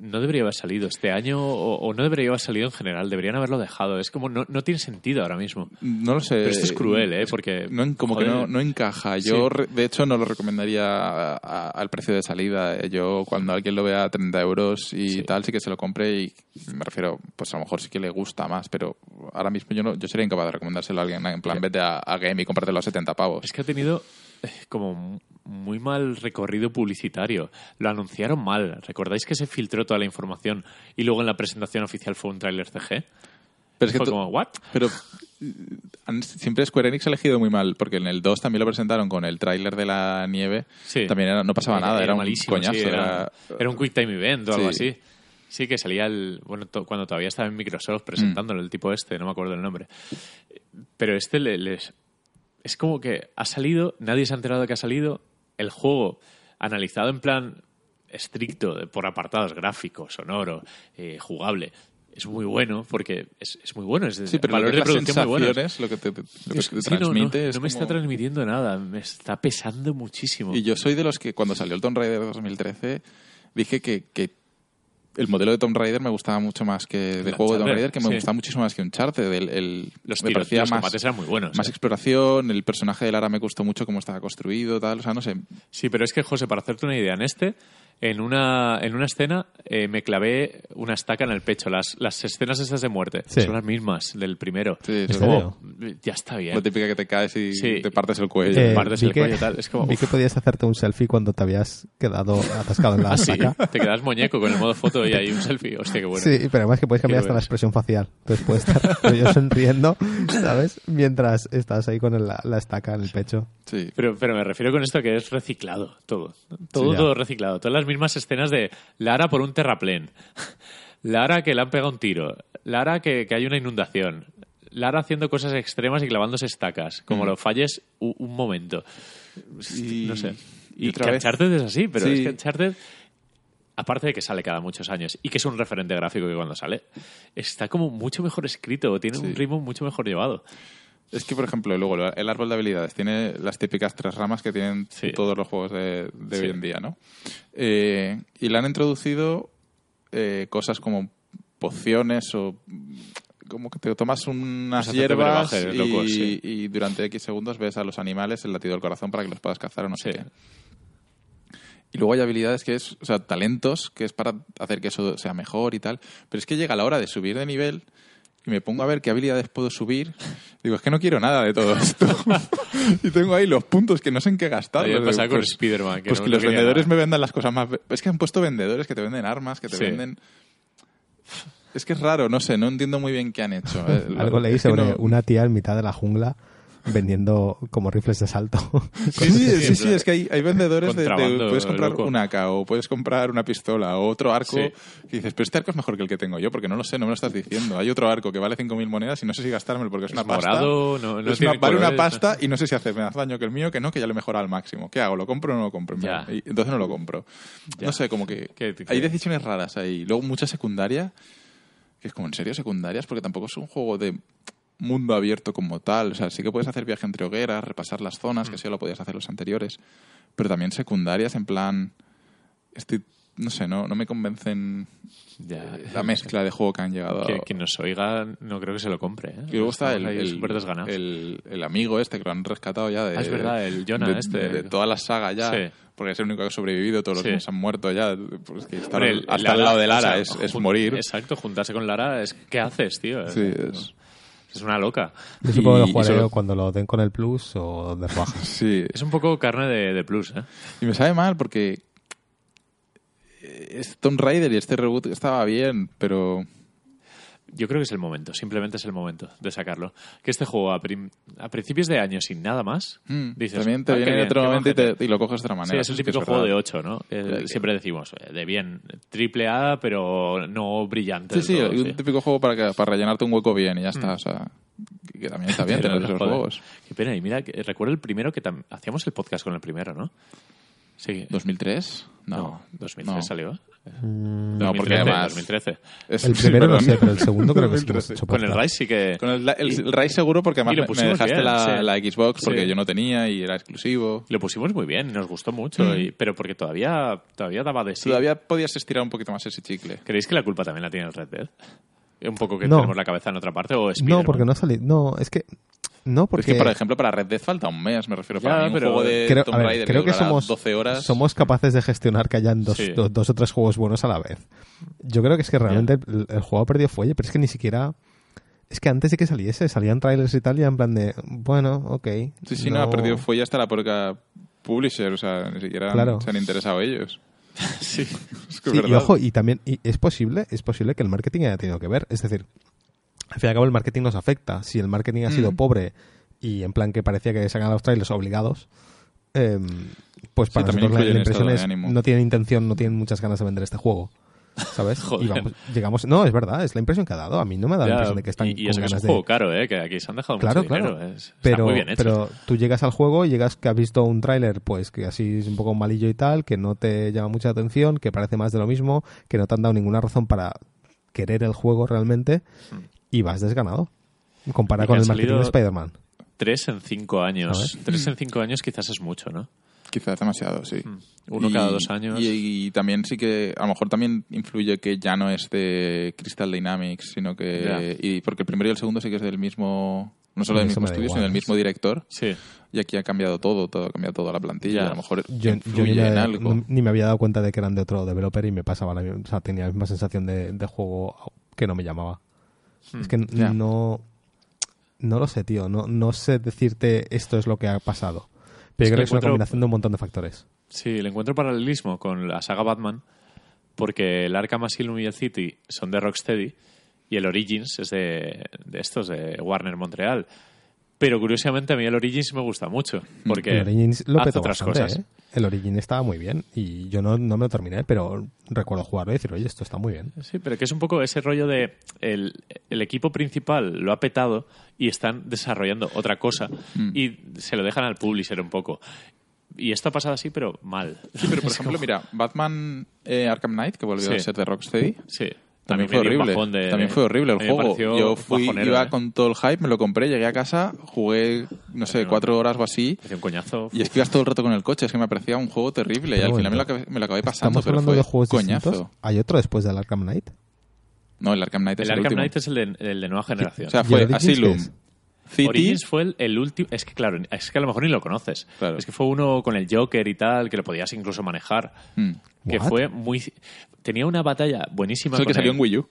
No debería haber salido este año o, o no debería haber salido en general. Deberían haberlo dejado. Es como. No, no tiene sentido ahora mismo. No lo sé. Pero esto es cruel, ¿eh? Porque. No, como que no, no encaja. Yo, Sí. de hecho, no lo recomendaría a- a- al precio de salida. Eh, Yo, cuando alguien lo vea a 30 euros y Sí. tal, sí que se lo compre y me refiero, pues a lo mejor sí que le gusta más, pero ahora mismo yo no yo sería incapaz de recomendárselo a alguien. En plan, vete a, a Game y cómpratelo a 70 pavos. Es que ha tenido eh, como muy mal recorrido publicitario. Lo anunciaron mal. ¿Recordáis que se filtró toda la información y luego en la presentación oficial fue un tráiler CG? Pero es que fue como, ¿what? Pero eh, siempre Square Enix ha elegido muy mal, porque en el 2 también lo presentaron con el tráiler de la nieve. Sí. También era- no pasaba nada, era, un malísimo, coñazo. sí, era, era- un quick time event o algo Sí. así. Sí, que salía el. Bueno, to- cuando todavía estaba en Microsoft presentándolo, el tipo este, no me acuerdo el nombre. Pero este le- les. Es como que ha salido, nadie se ha enterado de que ha salido. El juego, analizado en plan estricto, por apartados gráficos, sonoro, eh, jugable, es muy bueno, porque es, es muy bueno, es Sí, pero valores lo de producción muy sensaciones, lo que te, lo que Es- te sí, no, no, transmite no, me está transmitiendo nada, me está pesando muchísimo. Y yo soy de los que cuando salió el Tomb Raider 2013 dije que, que el modelo de Tomb Raider me gustaba mucho más que de juego de Tomb Raider, que me sí. gustaba muchísimo más que Uncharted. El, el, los me tiros, parecía los más, combates eran muy buenos. más ¿eh? exploración, el personaje de Lara me gustó mucho cómo estaba construido, tal, o sea, no sé. Sí, pero es que, José, para hacerte una idea, en este, en una, en una escena, eh, me clavé una estaca en el pecho. Las, las escenas esas de muerte Sí. son las mismas del primero. Sí, es como, es. ya está bien. La típica que te caes y Sí. te partes el cuello. Eh, partes vi el que- cuello y tal. Es como, Vi que podías hacerte un selfie cuando te habías quedado atascado en la Ah, sí, estaca. te quedas muñeco con el modo foto y hay un selfie. Hostia, qué bueno. Sí, pero además que puedes cambiar hasta la expresión facial. Entonces puedes estar yo sonriendo, ¿sabes? Mientras estás ahí con el- la, la estaca en el pecho. Sí. Pero, pero me refiero con esto que es reciclado todo. Todo, todo reciclado. Todas las mismas escenas de Lara por un terraplén. Lara que le han pegado un tiro. Lara que, que hay una inundación. Lara haciendo cosas extremas y clavándose estacas. Como Mm. lo falles un momento. Y- no sé. y Y, que Uncharted es así, pero Sí. es que Uncharted, aparte de que sale cada muchos años y que es un referente gráfico que cuando sale, está como mucho mejor escrito, tiene Sí. un ritmo mucho mejor llevado. Es que, por ejemplo, luego el árbol de habilidades tiene las típicas tres ramas que tienen Sí. todos los juegos de, de Sí. hoy en día, ¿no? Eh, y le han introducido eh, cosas como pociones o como que te tomas unas hacerte hierbas y, locos, sí. y durante X segundos ves a los animales el latido del corazón para que los puedas cazar o no sé qué. Y luego hay habilidades que es, o sea, talentos que es para hacer que eso sea mejor y tal. Pero es que llega la hora de subir de nivel y me pongo a ver qué habilidades puedo subir. Digo, es que no quiero nada de todo esto. y tengo ahí los puntos que no sé en qué gastar. Digo, pasaba con pues- Spider-Man. Que pues no- que los vendedores nada. me vendan las cosas más... Es que han puesto vendedores que te venden armas, que te Sí. venden... Es que es raro, no sé, no entiendo muy bien qué han hecho. eh. Algo leí sobre no- una tía en mitad de la jungla vendiendo como rifles de salto. Sí, sí, sí, es que hay, hay vendedores de, puedes comprar loco. un AK o puedes comprar una pistola o otro arco Sí. y dices, pero este arco es mejor que el que tengo yo porque no lo sé, no me lo estás diciendo. Hay otro arco que vale 5.000 monedas y no sé si gastármelo porque es, Es una pasta. morado, no- no Es tiene una- vale una pasta y no sé si hace más daño que el mío, que no, que ya lo he mejorado al máximo. ¿Qué hago? ¿Lo compro o no lo compro? Ya. Y entonces no lo compro. Ya. No sé, como que- hay decisiones raras ahí. Luego mucha secundaria, que es como en serio secundarias porque tampoco es un juego de mundo abierto como tal. O sea, sí que puedes hacer viaje entre hogueras, repasar las zonas, Mm. que sí lo podías hacer los anteriores. Pero también secundarias en plan... Estoy, no sé, no, no me convencen Ya. la mezcla de juego que han llegado Que, a... quien nos oiga no creo que se lo compre. ¿eh? Y luego está el, el, el- el amigo este que lo han rescatado ya de... Ah, es verdad, el Jonah de, este. De, toda la saga ya. Sí. Porque es el único que ha sobrevivido, todos los Sí. demás han muerto ya. Pues que estar hasta Lara, al lado de o Lara sea, es, es morir. Exacto, juntarse con Lara es... ¿Qué haces, tío? Sí, es- Es una loca. Yo supongo que lo jugaré solo- cuando lo den con el Plus o de bajas. Sí, Es un poco carne de, de plus, ¿eh? Y me sabe mal porque eh, este Tomb Raider y este reboot estaba bien, pero Yo creo que es el momento, simplemente es el momento de sacarlo. Que este juego a, prim- a principio de año sin nada más, mm, dices, también te "Ah, viene bien, otro momento y, majete". te- y lo coges de otra Sí, manera. es el típico juego de verdad. 8, ¿no? Eh, siempre decimos, eh, de bien, triple A, pero no brillante. Sí, sí, todo, un típico juego para, que- para rellenarte un hueco bien y ya está. O sea, que, también está bien Pero, tener esos joder, juegos. Qué pena. Y mira, recuerdo el primero que hacíamos el podcast con el primero, ¿no? Sí. ¿2003? No. No, 2003 No. salió. No, porque 2013, además... 2013. es- El sí, primero no perdón. sé, pero el segundo creo que sí. 2013. hemos hecho Con el. Rise sí que... Con el, el, el Rise seguro porque además me- dejaste bien, la, sí. la Xbox porque Sí. yo no tenía y era exclusivo. Lo pusimos muy bien, nos gustó mucho, Mm. y- pero porque todavía, todavía daba de sí. Todavía podías estirar un poquito más ese chicle. ¿Creéis que la culpa también la tiene el Red Dead? Un poco que No. tenemos la cabeza en otra parte o No, Spider-Man? porque no ha salido. No, es que. No, Porque... Es que, por ejemplo, para Red Dead falta un mes, me refiero. Para mí un pero juego de creo, Tomb a ver, Raider creo que durará somos, 12 horas. somos capaces de gestionar que hayan dos, Sí. do- dos o tres juegos buenos a la vez. Yo creo que es que realmente el, el juego ha perdido fuelle, pero es que ni siquiera. Es que antes de que saliese, salían trailers y tal, y en plan de. Bueno, ok. Sí, sí, no, ha perdido fue ya hasta la porca publisher, o sea, ni siquiera Claro. se han interesado ellos. sí. Es que es Sí, y ojo, y también y es posible, es posible que el marketing haya tenido que ver. Es decir, al fin y al cabo el marketing nos afecta. Si el marketing ha sido Mm. pobre y en plan que parecía que sacan los trailers obligados, em, pues para nosotros la, impresión es no tienen intención, no tienen muchas ganas de vender este juego. ¿Sabes? Joder. Y vamos- llegamos, no, es verdad, es la impresión que ha dado. A mí no me ha dado la Ya, impresión de que están y, y con eso que es un juego de... caro, ¿eh? Que aquí se han dejado Claro, mucho dinero. claro. Es- está Pero, muy bien hecho. pero tú llegas al juego y llegas que has visto un tráiler, pues que así es un poco malillo y tal, que no te llama mucha atención, que parece más de lo mismo, que no te han dado ninguna razón para querer el juego realmente y vas desganado. Compara con el marketing de Spider-Man. Tres en cinco años. Tres en cinco años quizás es mucho, ¿no? Quizás demasiado, sí. Uno Y- cada dos años. Y, y también sí que, a lo mejor también influye que ya no es de Crystal Dynamics, sino que... Y porque el primero y el segundo sí que es del mismo... No solo del mismo estudio, igual, sino del mismo director. Sí. Y aquí ha cambiado todo, todo ha cambiado toda la plantilla. A lo mejor Yo, yo influye ni, me, en algo. no- ni me había dado cuenta de que eran de otro developer y me pasaba la, o sea, tenía la misma sensación de, de juego que no me llamaba. Es que no no lo sé, tío, no, no sé decirte esto es lo que ha pasado. Pero Es yo creo que es una combinación de un montón de factores. Sí, le encuentro paralelismo con la saga Batman, porque el Arkham Asylum y el City son de Rocksteady y el Origins es de, de estos, de Warner Montreal. Pero curiosamente a mí el Origins me gusta mucho, porque el Origins lo hace petó otras bastante, cosas. ¿eh? El Origin estaba muy bien y yo no, no me lo terminé, pero recuerdo jugarlo y decir, oye, esto está muy bien. Sí, pero que es un poco ese rollo de el, el equipo principal lo ha petado y están desarrollando otra cosa Mm. y se lo dejan al publisher un poco. Y esto ha pasado así, pero mal. Sí, pero por ejemplo, mira, Batman eh, Arkham Knight, que volvió Sí. a ser de Rocksteady, Sí. También fue horrible. de- También fue horrible el juego. Yo fui, bajonero, iba ¿eh? con todo el hype, me lo compré, llegué a casa, jugué, no sé, cuatro horas o así. Hacía un coñazo. Y es que ibas todo el rato con el coche, es que me parecía un juego terrible. y al final me lo, acabé, me lo acabé pasando, Estamos pero hablando fue de juegos coñazo. distintos. ¿Hay otro después del Arkham Knight? No, el Arkham Knight es el el, Arkham último. Knight es el de, el de nueva generación. O sea, ¿Y fue Asylum? City... Origins fue el, el último. Es que, claro, es que a lo mejor ni lo conoces. Claro. Es que fue uno con el Joker y tal, que lo podías incluso manejar. Mm. Que What? fue muy. Tenía una batalla buenísima. Es el que salió en Wii U,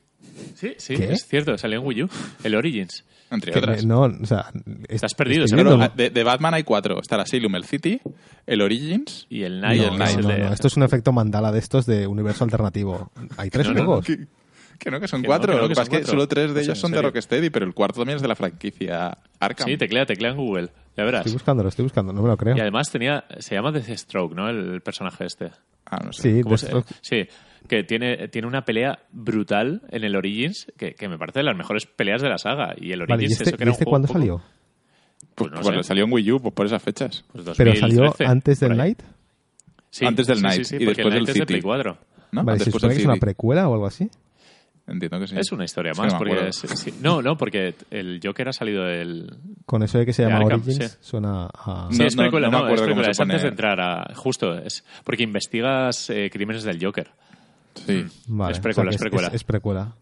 Sí, sí, ¿Qué? es cierto, salió en Wii U. El Origins. entre otras. no, o sea, est- has perdido, estoy seguro. Pero, de, de Batman hay cuatro. Está el Asylum, el City, el Origins... Y el Night. el no, el no, de- no, esto es un efecto mandala de estos de universo alternativo. Hay tres No, no, no, juegos. Que, que no, que son Que no, cuatro. que no, Lo que pasa es que cuatro. solo tres de ellos son de serio. Rocksteady, pero el cuarto también es de la franquicia Arkham. Sí, teclea, teclea en Google. Ya verás. Estoy buscándolo, estoy buscando, no me lo creo. Y además tenía. Se llama Deathstroke, ¿no? El personaje este. Ah, no sé. Sí, ¿Cómo se- Deathstroke. Sí, que tiene, tiene una pelea brutal en el Origins, que, que me parece de las mejores peleas de la saga. Y el Origins, Vale, ¿y este, eso que y un este juego cuándo un poco- salió? Pues, Pues no pues sé. salió en Wii U pues por esas fechas. Pues ¿Pero salió 2013, antes del. Night? Sí, Antes del sí, Night sí, sí, y porque después el Night del es de Play City. 4. ¿no? Vale, se supone que es una City. precuela o algo así. Entiendo que sí. Es una historia Es más, no porque... es- sí. No, no, porque el Joker ha salido del... Con eso de que se llama Arkham, Origins, sí. suena a... Sí, es precuela, no es precuela, es antes de entrar a... Justo, es porque investigas eh, crímenes del Joker. Sí. Vale, es o precuela, sea que es precuela. Es, es precuela.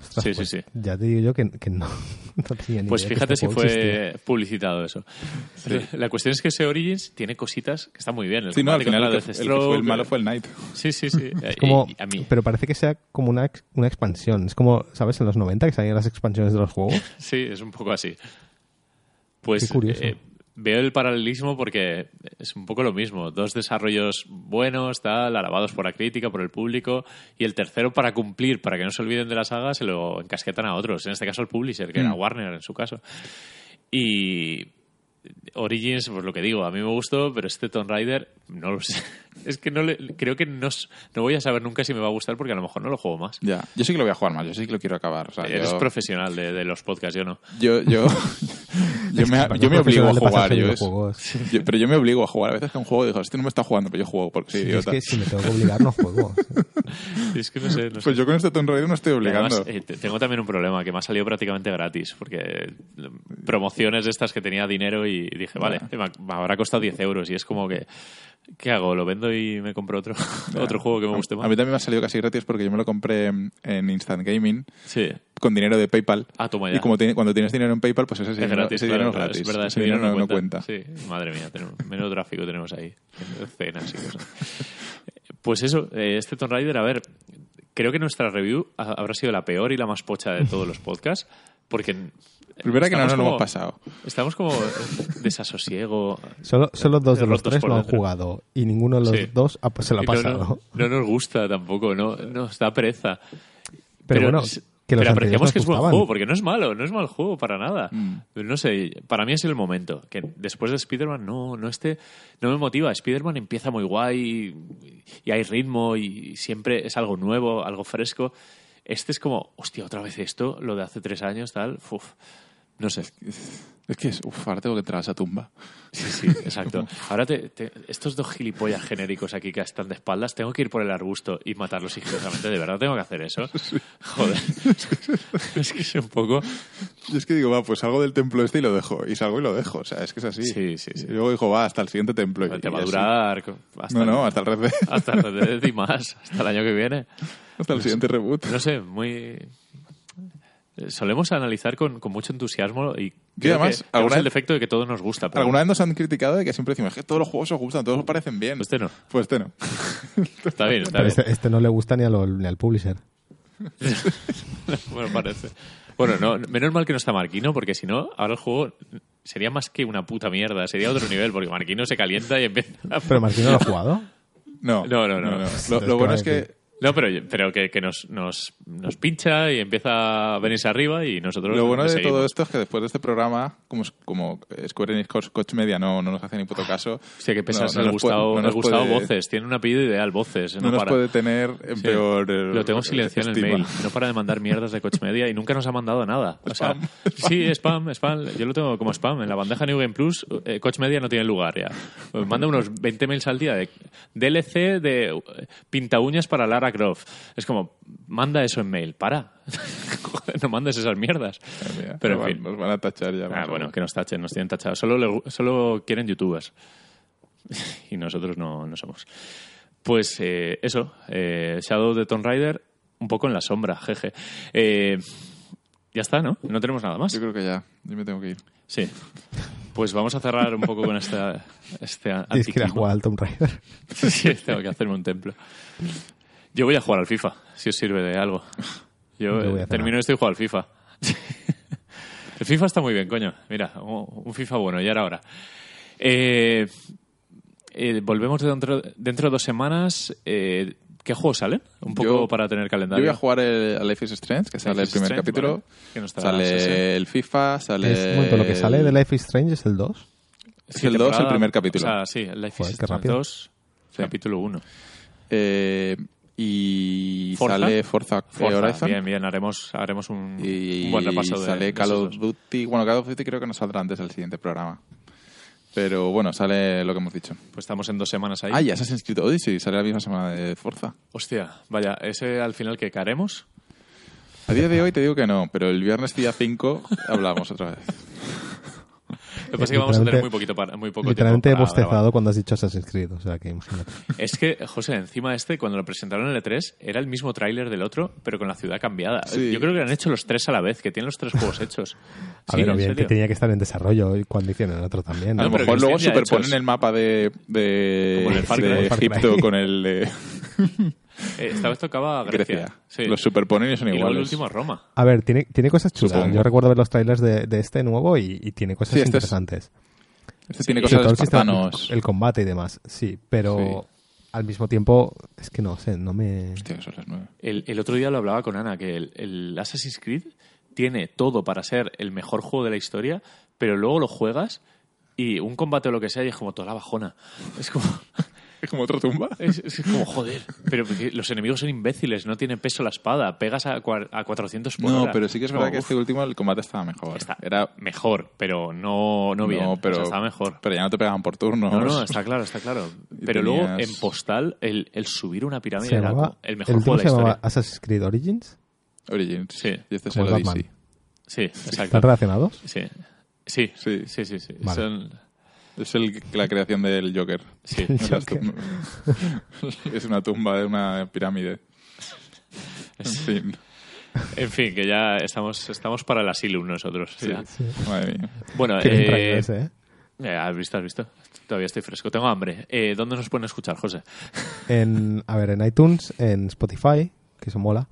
Ostras, Sí, sí, pues sí. Ya te digo yo que, que no, no tenía ni Pues idea fíjate este si existía. fue publicitado eso. La cuestión es que ese Origins tiene cositas que están muy bien. El Sí, no, al combate final contra el que, el que Deathstroke, fue el malo fue el Knight. Sí, sí, sí. Es como, Y- y a mí. pero parece que sea como una, una expansión. Es como, ¿sabes? En los 90 que salían las expansiones de los juegos. Sí, es un poco así. Pues Qué curioso. eh, veo el paralelismo porque es un poco lo mismo. Dos desarrollos buenos, tal, alabados por la crítica, por el público, y el tercero para cumplir, para que no se olviden de la saga, se lo encasquetan a otros. En este caso el publisher, que era Mm. Warner en su caso. Y Origins, pues lo que digo, a mí me gustó, pero este Tomb Raider, no lo sé. Es que no le, creo que no, no voy a saber nunca si me va a gustar porque a lo mejor no lo juego más. Ya. Yo sí que lo voy a jugar más, yo sí que lo quiero acabar. O sea, Eres yo, profesional de, de los podcasts, yo no. yo, yo, yo me, yo me obligo a jugar. Yo es- yo- pero yo me obligo a jugar. A veces que un juego digo, este no me está jugando, pero yo juego porque soy Sí, es idiota. que si me tengo que obligar no juego. Es que no sé, no sé. Pues yo con este Tomb Raider no estoy obligando. además, eh, te- tengo también un problema que me ha salido prácticamente gratis, porque promociones de estas que tenía dinero y dije, vale, me habrá costado 10 euros y es como que, ¿qué hago? ¿Lo vendo y me compro otro, otro juego que me guste A mí más? también me ha salido casi gratis porque yo me lo compré en Instant Gaming Sí, con dinero de PayPal. Ah, toma ya. Y como cuando tienes dinero en PayPal, pues ese, es dinero, gratis, ese claro, dinero claro, es gratis. es verdad, ese ese dinero dinero no, cuenta. cuenta. Sí, madre mía, tenemos, menos tráfico tenemos ahí, en cenas y cosas. Pues eso, eh, este Tomb Raider, a ver, creo que nuestra review ha- habrá sido la peor y la más pocha de todos los podcasts, porque... Primera que no estamos nos lo como- hemos pasado. Estamos como desasosiego. Solo, solo dos de los tres lo han jugado y ninguno de los Sí. dos ha- se lo ha no, pasado. No, no nos gusta tampoco, no nos da pereza. Pero bueno, es- que los pero apreciamos que es buen juego, porque no es malo, no es mal juego para nada. Mm. No sé, para mí es el momento, que después de Spider-Man no, no, esté, no me motiva. Spider-Man empieza muy guay y, y hay ritmo y siempre es algo nuevo, algo fresco. Este es como, hostia, otra vez esto, lo de hace tres años, tal, uf. No sé. Es que es, uf, ahora tengo que entrar a esa tumba. Sí, sí, exacto. Ahora te, te- estos dos gilipollas genéricos aquí que están de espaldas, tengo que ir por el arbusto y matarlos sigilosamente. ¿De verdad tengo que hacer eso? Joder. es que es un poco... Y es que digo, va, pues salgo del templo este y lo dejo. Y salgo y lo dejo. O sea, es que es así. Sí, sí, sí. Y luego digo, va, hasta el siguiente templo. y- Te va a durar hasta, No, no, hasta el Red hasta el Red Dead y más, hasta el año que viene. Hasta el siguiente reboot. No sé, muy... eh, Solemos analizar con, con mucho entusiasmo y creo además, que alguna- el defecto de que todo nos gusta. Pero Alguna vez nos han criticado de que siempre decimos que todos los juegos os gustan, todos os parecen bien. Este no. Pues este no. Está bien, está bien. este, este no le gusta ni, a lo- ni al publisher. bueno, parece. Bueno, no, menos mal que no está Marquino, porque si no, ahora el juego sería más que una puta mierda, sería otro nivel, porque Marquino se calienta y empieza a... Pero Martín no lo ha jugado. No, No, no, no. Lo, Entonces, lo ¿qué bueno es que? No, pero, pero que, que nos, nos, nos pincha y empieza a venirse arriba y nosotros lo bueno de seguimos. todo esto es que después de este programa, como, como Square Enix Coach, Media no, no nos hace ni puto caso. Hostia, que pesas no- no nos puede- Gustavo, no el nos Gustavo puede- Voces. Tiene un apellido ideal, Voces. No, No, nos para. puede tener en Sí. peor. eh, Lo tengo silenciado en el mail. No para de mandar mierdas de Coach Media y nunca nos ha mandado nada. O sea, Spam. sí, spam, spam. Yo lo tengo como spam. En la bandeja New Game Plus, eh, Coach Media no tiene lugar ya. Manda unos 20 mails al día de DLC de eh, pinta uñas para Lara Croft. Es como, manda eso en mail. Para. No mandes esas mierdas. Madre mía, Pero en nos fin. van- Nos van a tachar ya. Ah, bueno, que nos tachen, nos tienen tachados. Solo, le solo quieren youtubers. y nosotros no, no somos. Pues eh, eso, eh, Shadow de Tomb Raider, un poco en la sombra, jeje. Eh, ya está, ¿no? No tenemos nada más. Yo creo que ya. Yo me tengo que ir. Sí. Pues vamos a cerrar un poco con esta, este Tienes que ir a jugar al Tomb Raider. Sí, tengo que hacerme un templo. Yo voy a jugar al FIFA, si os sirve de algo. Yo, Yo voy a eh, termino esto y juego al FIFA. El FIFA está muy bien, coño. Mira, un FIFA bueno, ya era hora. Eh, eh, volvemos de dentro, dentro de dos semanas. Eh, ¿Qué juegos salen? Un poco Yo- para tener Yo calendario. voy a jugar el, a Life is Strange, que sale Life el primer Strange, capítulo. vale. Que no Sale sí. el FIFA, sale. Es, un momento, lo que sale de Life is Strange es el 2. Es el 2, el primer capítulo. O sea, sí, el Life Joder, is Strange rápido. 2, capítulo 1. Eh, y Forza. sale Forza, Forza, Horizon. bien, bien, haremos, haremos un, Y un buen repaso de sale Call of. Duty. Bueno, Call of Duty creo que no saldrá antes del siguiente programa. Pero bueno, sale lo que hemos dicho. Pues estamos en dos semanas ahí. Ah, y Assassin's Creed Odyssey sale la misma semana de Forza. Hostia, vaya, ese al final que caremos. A día de hoy te digo que no, pero el viernes día 5 hablamos otra vez. Lo que pasa es que vamos a tener muy poquito para, muy poco Literalmente he tiempo para bostezado grabar. cuando has dicho Assassin's Creed, o sea que imagínate. Es que, José, encima este, cuando lo presentaron en el E3, era el mismo tráiler del otro, pero con la ciudad cambiada. Sí. Yo creo que lo han hecho los tres a la vez, que tienen los tres juegos hechos. A Sí, ver, en obviamente serio. tenía que estar en desarrollo y cuando hicieron el otro también. A ¿no? lo pero mejor luego superponen hechos. el mapa de, de, Como en el Far de. Egipto con el de Eh, esta vez tocaba Grecia. Grecia. Sí. Los superponen y son y luego el iguales. último Roma. A ver, tiene, tiene cosas chulas. Supongo. Yo recuerdo ver los trailers de, de este nuevo y, y tiene cosas Sí, este es- interesantes. Este tiene cosas todo de el, sistema- el combate y demás, sí, pero Sí. al mismo tiempo es que no sé, no me... Hostia, que son las nueve. El, el otro día lo hablaba con Ana, que el, el Assassin's Creed tiene todo para ser el mejor juego de la historia, pero luego lo juegas y un combate o lo que sea y es como toda la bajona. Es como... Es como otra tumba. Es, es como, joder, pero los enemigos son imbéciles, no tienen peso la espada, pegas a, cua- a 400 por No, hora. pero sí que es como, verdad que uf, este último el combate estaba mejor. está Era mejor, pero no, no bien. No, pero, O sea, está mejor. Pero ya no te pegaban por turnos. No, no, está claro, está claro. Y Pero luego tenías- en Postal, el, el subir una pirámide Se era llamaba, como el mejor juego de se la llamaba historia. Assassin's Creed Origins. Origins. Sí. Y este es Como el el Odyssey. Sí, exacto. ¿Están relacionados? Sí. Sí, Sí. sí, sí. sí. Vale. Son- Es el, la creación del Joker. sí. Joker. es una tumba de una pirámide. En fin. En fin, que ya estamos, estamos para el asylum nosotros. ya. Sí. Madre mía. Bueno, eh, ese, ¿eh? eh, has visto, has visto. Todavía estoy fresco. Tengo hambre. Eh, ¿Dónde nos pueden escuchar, José? En, a ver, en iTunes, en Spotify, que eso mola,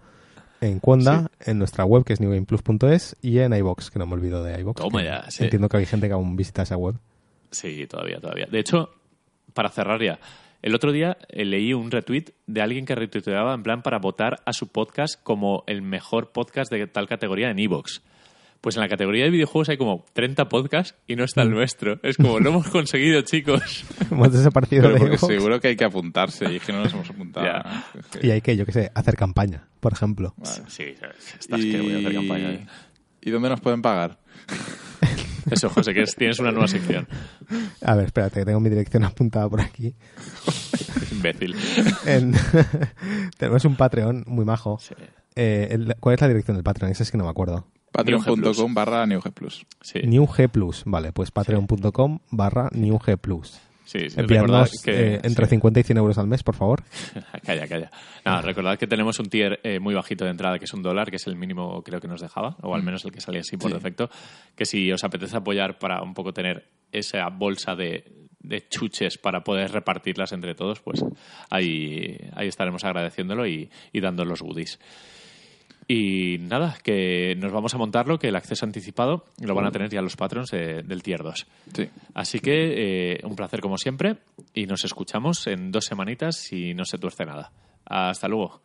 en Cuonda, en nuestra web, que es newgameplus.es, y en iBox, que no me olvido de iBox. Toma que ya, sí. Entiendo que hay gente que aún visita esa web. Sí, todavía, todavía. De hecho, para cerrar ya, el otro día eh, leí un retweet de alguien que retuiteaba en plan para votar a su podcast como el mejor podcast de tal categoría en Evox. Pues en la categoría de videojuegos hay como 30 podcasts y no está el nuestro. Es como, lo hemos conseguido, chicos. Hemos desaparecido Pero de porque seguro que hay que apuntarse y es que no nos hemos apuntado. Ya. Y hay que, yo qué sé, hacer campaña, por ejemplo. Vale. Sí, estás que voy a hacer campaña. ¿eh? ¿Y dónde nos pueden pagar? Eso, José, que es- tienes una nueva sección. A ver, espérate, que tengo mi dirección apuntada por aquí. Imbécil. En- tenemos un Patreon muy majo. Sí. Eh, el- ¿Cuál es la dirección del Patreon? Esa es que no me acuerdo. Patreon.com barra NewG Plus. Sí, NewG Plus, vale, pues patreon.com barra NewG Plus. Sí, sí, que- eh, entre sí. 50 y 100 euros al mes, por favor. calla, calla. Nada, recordad que tenemos un tier eh, muy bajito de entrada, que es un dólar, que es el mínimo creo que nos dejaba, o al menos el que salía así por Sí. defecto. Que si os apetece apoyar para un poco tener esa bolsa de, de chuches para poder repartirlas entre todos, pues ahí, ahí estaremos agradeciéndolo y, y dando los goodies. Y nada, que nos vamos a montarlo, que el acceso anticipado lo van a tener ya los patrons de- del tier 2. Sí. Así que eh, un placer como siempre y nos escuchamos en dos semanitas si no se tuerce nada. Hasta luego.